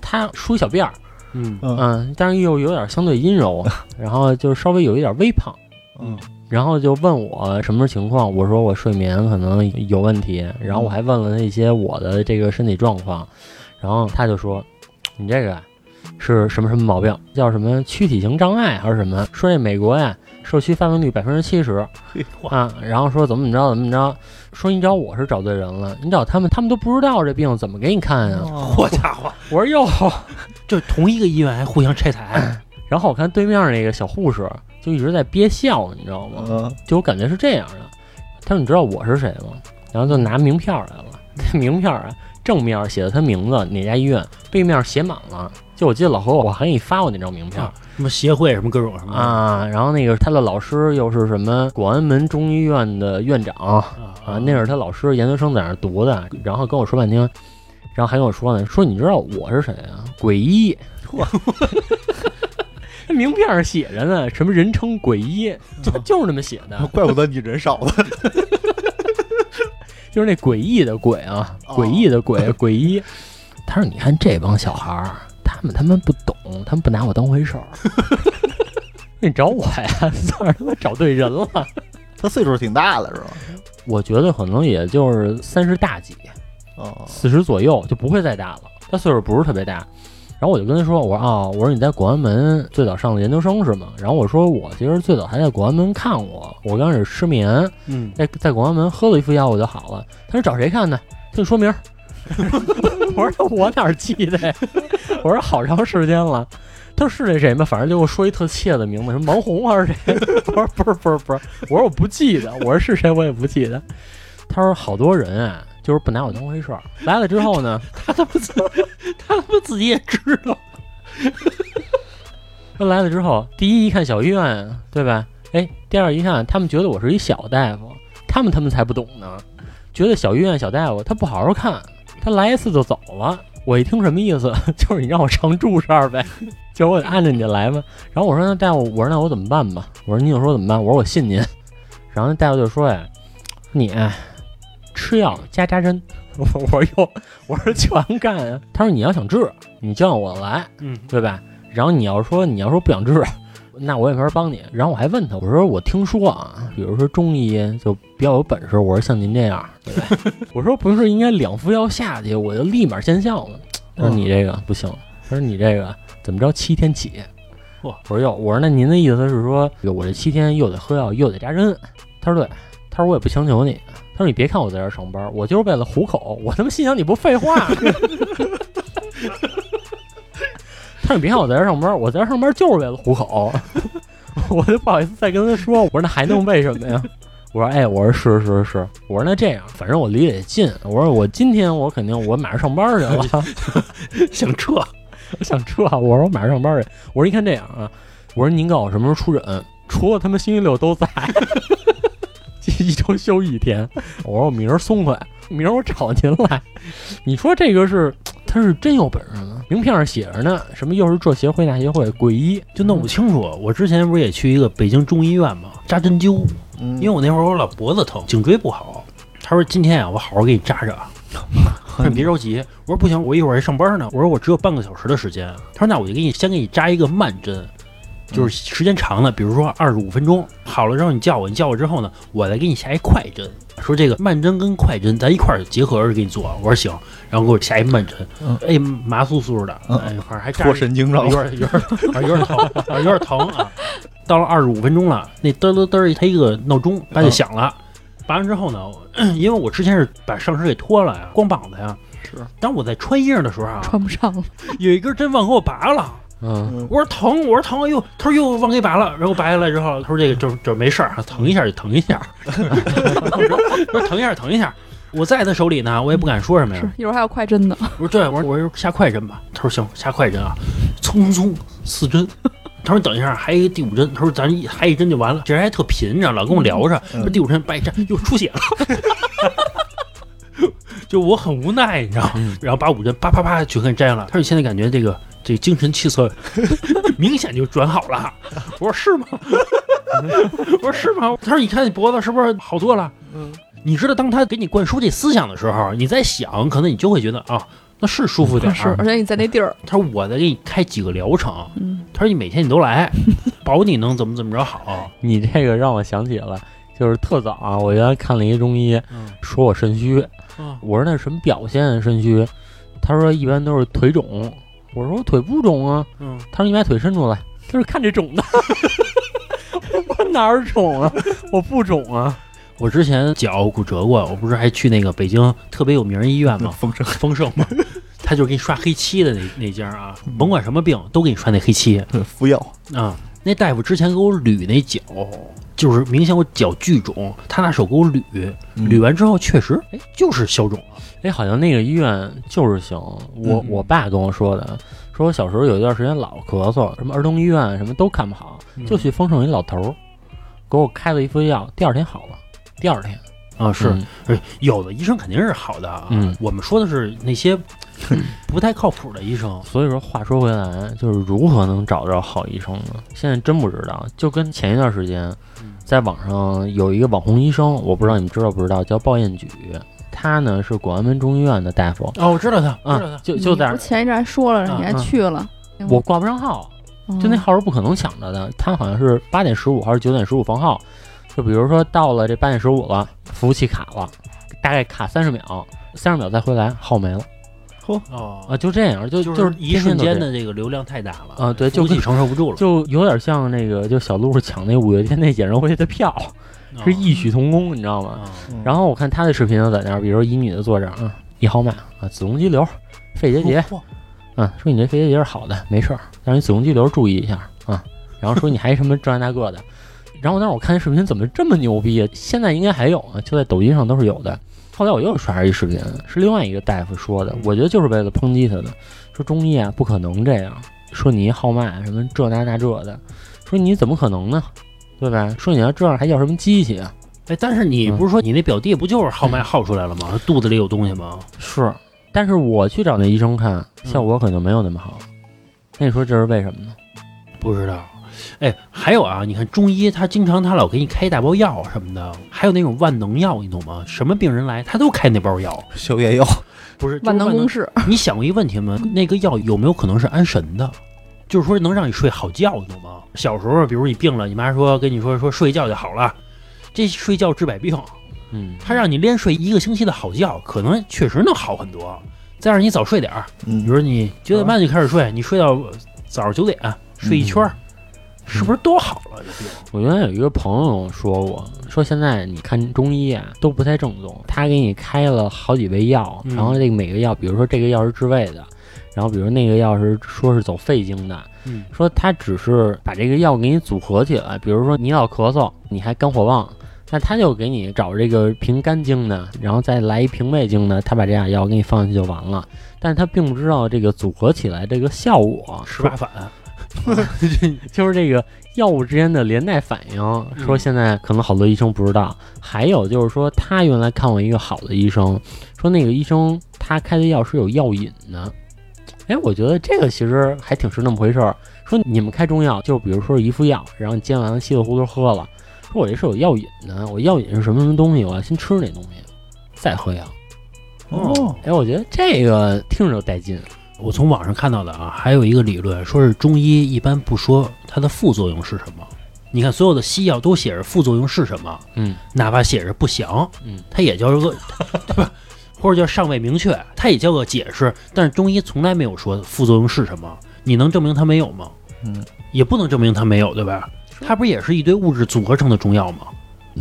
他梳一小辫儿，嗯嗯嗯，但是又有点相对阴柔，然后就是稍微有一点微胖。嗯然后就问我什么情况，我说我睡眠可能有问题，然后我还问了他一些我的这个身体状况，然后他就说，你这个是什么什么毛病，叫什么躯体型障碍还是什么？说这美国呀社区发病率百分之七十 啊，然后说怎么怎么着怎么着，说你找我是找对人了，你找他们他们都不知道这病怎么给你看呀？好家伙，我说哟，就同一个医院还互相拆台，然后我看对面那个小护士就一直在憋笑，你知道吗？嗯就我感觉是这样的。他说：“你知道我是谁吗？”然后就拿名片来了，那 名片啊，正面写的他名字哪家医院，背面写满了。就我记得老何，我还给你发过那张名片啊什么协会什么各种什么啊。然后那个他的老师又是什么广安门中医院的院长啊啊，那是他老师研究生在那儿读的。然后跟我说半天，然后还跟我说呢，说你知道我是谁啊？鬼医。那名片上写着呢，什么人称鬼医，就就是那么写的。怪不得你人少了。就是那诡异的鬼啊，哦诡异的鬼，诡异。他说：“你看这帮小孩儿，他们他妈不懂，他们不拿我当回事儿。你找我呀，算是他妈找对人了。他岁数挺大了是吧？我觉得可能也就是三十大几，哦，四十左右就不会再大了。他岁数不是特别大。然后我就跟他说：“我说啊、我说你在广安门最早上的研究生是吗？然后我说我其实最早还在广安门看过，我刚开始失眠，嗯，在在广安门喝了一副药我就好了。他说找谁看的？就说明。我说我哪记得呀？我说好长时间了。他说是那谁吗？反正就给我说一特切的名字，什么王红还是谁？我说不是不是不是，我说我不记得，我说是谁我也不记得。他说好多人啊，就是不拿我当回事儿。来了之后呢，他他妈自他他妈自己也知道，他来了之后，第一一看小医院，对吧？哎，第二一看，他们觉得我是一小大夫，他们他们才不懂呢，觉得小医院小大夫他不好好看，他来一次就走了。我一听什么意思，就是你让我常住这儿呗，就是我得按着你的来嘛。然后我说那大夫，我说那我怎么办吧？我说您就说怎么办？我说我信您。然后那大夫就说呀，你啊吃药加扎针。我说哟，我说全干啊。他说你要想治，你就让我来，嗯，对吧？然后你要说你要说不想治，那我也没法帮你。然后我还问他，我说我听说啊，比如说中医就比较有本事，我说像您这样，对吧？我说不是应该两副药下去，我就立马见效吗？他说你这个不行，他说你这个怎么着七天起？嚯我说哟，我说那您的意思是说我这七天又得喝药又得扎针？他说对，他说我也不强求你。他说你别看我在这儿上班，我就是为了糊口。我他妈心想你不废话。他说你别看我在这儿上班，我在这儿上班就是为了糊口。我就不好意思再跟他说，我说那还能为什么呀？我说哎，我说是是是，我说那这样，反正我离得也近，我说我今天我肯定我马上上班去了，想撤，我想撤，我说我马上上班去。我说一看这样啊，我说您告诉我什么时候出诊，除了他妈星期六都在，一周休一天。我说我明儿松快，明儿我找您来。你说这个是他是真有本事呢？名片上写着呢，什么又是这协会那协会，鬼医就弄不清楚。我之前不是也去一个北京中医院嘛，扎针灸，嗯因为我那会儿我老脖子疼，颈椎不好。他说今天啊，我好好给你扎扎。他说你别着急，我说不行，我一会儿还上班呢。我说我只有半个小时的时间。他说那我就给你先给你扎一个慢针，就是时间长了，比如说二十五分钟。好了之后你叫我，你叫我之后呢，我再给你下一快针。说这个慢针跟快针咱一块儿结合着给你做。我说行，然后给我下一慢针，嗯哎麻酥酥的，嗯哎一会儿还扎戳神经了有了。点有点啊有点疼啊有点疼啊。到了二十五分钟了，那嘚嘚嘚一它一个闹钟，它就响了。拔完之后呢，因为我之前是把上身给脱了呀，光膀子呀。是。当我在穿衣裳的时候啊，穿不上了。有一根针忘给我拔了。嗯，我说疼，我说疼，哎呦，他说又忘给拔了，然后拔下来之后，他说这个就就没事儿，疼一下就疼一下，说疼一下疼一下。我在他手里呢，我也不敢说什么呀。是，一会儿还要快针呢。我说对，我说我说下快针吧。他说行，下快针啊，匆匆四针。他说等一下还一个第五针。他说咱一还一针就完了。这人还特贫，你知道，老跟我聊着。说第五针掰一针又出血了，就我很无奈，你知道。然后把五针啪啪啪全给摘了。他说现在感觉这个这精神气色 明显就转好了。我说是吗？我说是吗？他说你看你脖子是不是好多了？嗯。你知道，当他给你灌输这思想的时候，你在想，可能你就会觉得啊，那是舒服点儿。是，而且你在那地儿。他说：“我再给你开几个疗程。”嗯。他说：“你每天你都来，保你能怎么怎么着好。”你这个让我想起了，就是特早啊，我原来看了一中医，说我肾虚。我说那什么表现？肾虚？他说一般都是腿肿。我说我腿不肿啊。嗯。他说你把腿伸出来。他说看这肿的。我 哪儿肿啊？我不肿啊。我之前脚骨折过，我不是还去那个北京特别有名医院吗？丰盛丰盛吗，他就给你刷黑漆的那那家啊，甭管什么病都给你刷那黑漆，敷药啊。那大夫之前给我捋那脚，就是明显我脚巨肿，他拿手给我捋，捋完之后确实，哎，就是消肿了。哎，好像那个医院就是行。我我爸跟我说的，说我小时候有一段时间老咳嗽，什么儿童医院什么都看不好，就去丰盛一老头儿，给我开了一副药，第二天好了。第二天，啊是，有的医生肯定是好的啊。嗯，我们说的是那些不太靠谱的医生。所以说，话说回来，就是如何能找着好医生呢？现在真不知道。就跟前一段时间，在网上有一个网红医生，我不知道你们知道不知道，叫鲍彦举。他呢是广安门中医院的大夫。哦，我知道他，啊，就就在前一阵还说了，你还去了。我挂不上号，就那号是不可能抢着的。他好像是八点十五还是九点十五放号。就比如说到了这八点十五了，服务器卡了，大概卡三十秒，三十秒再回来，号没了。嚯哦啊，就这样，就就是一瞬间的这个流量太大了啊，对，就自己承受不住了，就有点像那个，就小鹿抢那五月天那演唱会的票，是异曲同工，你知道吗？然后我看他的视频就在那儿，比如说一女的坐着啊，一号脉啊，子宫肌瘤，肺结节，嗯，说你这肺结节是好的，没事儿，但是你子宫肌瘤注意一下啊，然后说你还什么这那个的。然后当时我看视频怎么这么牛逼啊？现在应该还有啊，就在抖音上都是有的。后来我又刷着一视频，是另外一个大夫说的，我觉得就是为了抨击他的，说中医啊不可能这样，说你一号脉什么这那那这的，说你怎么可能呢？对吧？说你要这样还要什么机器啊？哎，但是你不是说你那表弟不就是号脉号出来了吗？肚子里有东西吗？是，但是我去找那医生看，效果可能没有那么好。那你说这是为什么呢？不知道。哎，还有啊，你看中医，他经常他老给你开一大包药什么的，还有那种万能药，你懂吗？什么病人来，他都开那包药，消炎药，不是万能公式。你想过一个问题吗？那个药有没有可能是安神的？就是说能让你睡好觉，你懂吗？小时候，比如你病了，你妈说跟你说说睡觉就好了，这睡觉治百病，嗯，他让你连睡一个星期的好觉，可能确实能好很多。再让你早睡点儿，嗯比如你九点半就开始睡，你睡到早上九点睡一圈。是不是多好了？这病，我原来有一个朋友说过，说现在你看中医啊都不太正宗，他给你开了好几味药，然后这个每个药，比如说这个药是治胃的，然后比如那个药是说是走肺经的，说他只是把这个药给你组合起来，比如说你老咳嗽，你还肝火旺，那他就给你找这个平肝经的，然后再来一平胃经的，他把这俩药给你放进去就完了，但是他并不知道这个组合起来这个效果十八反。就是这个药物之间的连带反应，说现在可能好多医生不知道。还有就是说，他原来看过一个好的医生，说那个医生他开的药是有药引的。哎，我觉得这个其实还挺是那么回事儿。说你们开中药，就比如说一副药，然后你煎完了稀里糊涂喝了，说我这是有药引的，我药引是什么什么东西，我要先吃那东西，再喝药。哦，哎，我觉得这个听着就带劲。我从网上看到的啊，还有一个理论，说是中医一般不说它的副作用是什么。你看所有的西药都写着副作用是什么，嗯，哪怕写着不详，嗯，它也叫个 对吧？或者叫尚未明确，它也叫个解释。但是中医从来没有说副作用是什么，你能证明它没有吗？嗯，也不能证明它没有，对吧？它不也是一堆物质组合成的中药吗？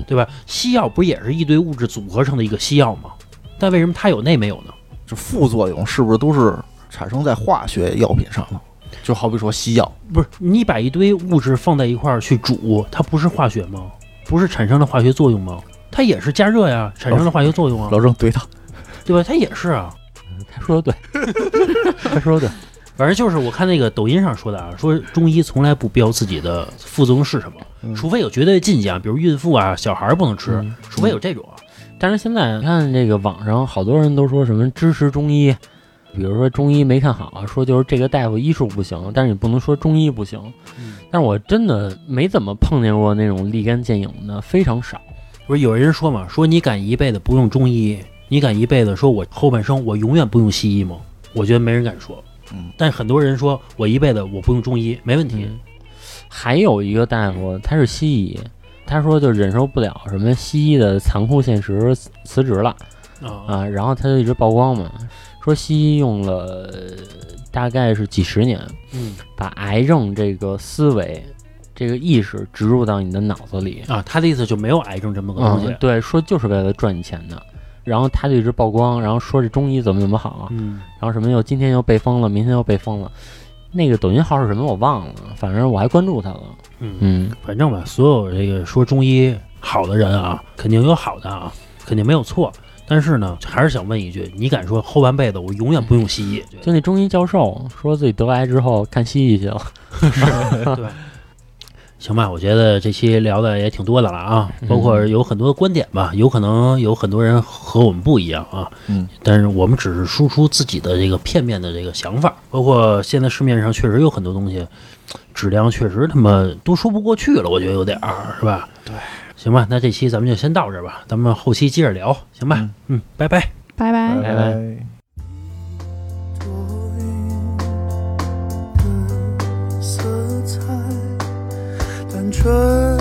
对吧？西药不也是一堆物质组合成的一个西药吗？但为什么它有那没有呢？这副作用是不是都是产生在化学药品上了？就好比说西药，不是你把一堆物质放在一块儿去煮，它不是化学吗？不是产生了化学作用吗？它也是加热呀，产生了化学作用啊，老郑怼他，对吧？他也是啊。他说的对，他说的对。反正就是我看那个抖音上说的啊，说中医从来不标自己的副作用是什么，嗯除非有绝对的禁忌啊，比如孕妇啊、小孩儿不能吃，嗯除非有这种啊。但是现在你看这个网上好多人都说什么支持中医，比如说中医没看好，说就是这个大夫医术不行，但是你不能说中医不行。嗯但是我真的没怎么碰见过那种立竿见影的，非常少。不是有人说嘛，说你敢一辈子不用中医，你敢一辈子说我后半生我永远不用西医吗？我觉得没人敢说。嗯，但很多人说我一辈子我不用中医，没问题。嗯，还有一个大夫他是西医，他说就忍受不了什么西医的残酷现实，辞职了啊啊。然后他就一直曝光嘛，说西医用了大概是几十年，嗯把癌症这个思维、这个意识植入到你的脑子里。啊，他的意思就没有癌症这么个东西嗯，。对，说就是为了赚你钱的。然后他就一直曝光，然后说这中医怎么怎么好，嗯，然后什么又今天又被封了，明天又被封了。那个抖音号是什么我忘了，反正我还关注他了。嗯嗯，反正吧，所有这个说中医好的人啊，肯定有好的啊，肯定没有错。但是呢，还是想问一句，你敢说后半辈子我永远不用西医？就那中医教授说自己得癌之后看西医去了。是对，行吧，我觉得这期聊的也挺多的了啊，嗯包括有很多的观点吧，有可能有很多人和我们不一样啊，嗯，但是我们只是输出自己的这个片面的这个想法，包括现在市面上确实有很多东西，质量确实他妈都说不过去了，我觉得有点儿是吧？对，行吧，那这期咱们就先到这儿吧，咱们后期接着聊，行吧？嗯嗯，拜拜。拜拜。拜拜春。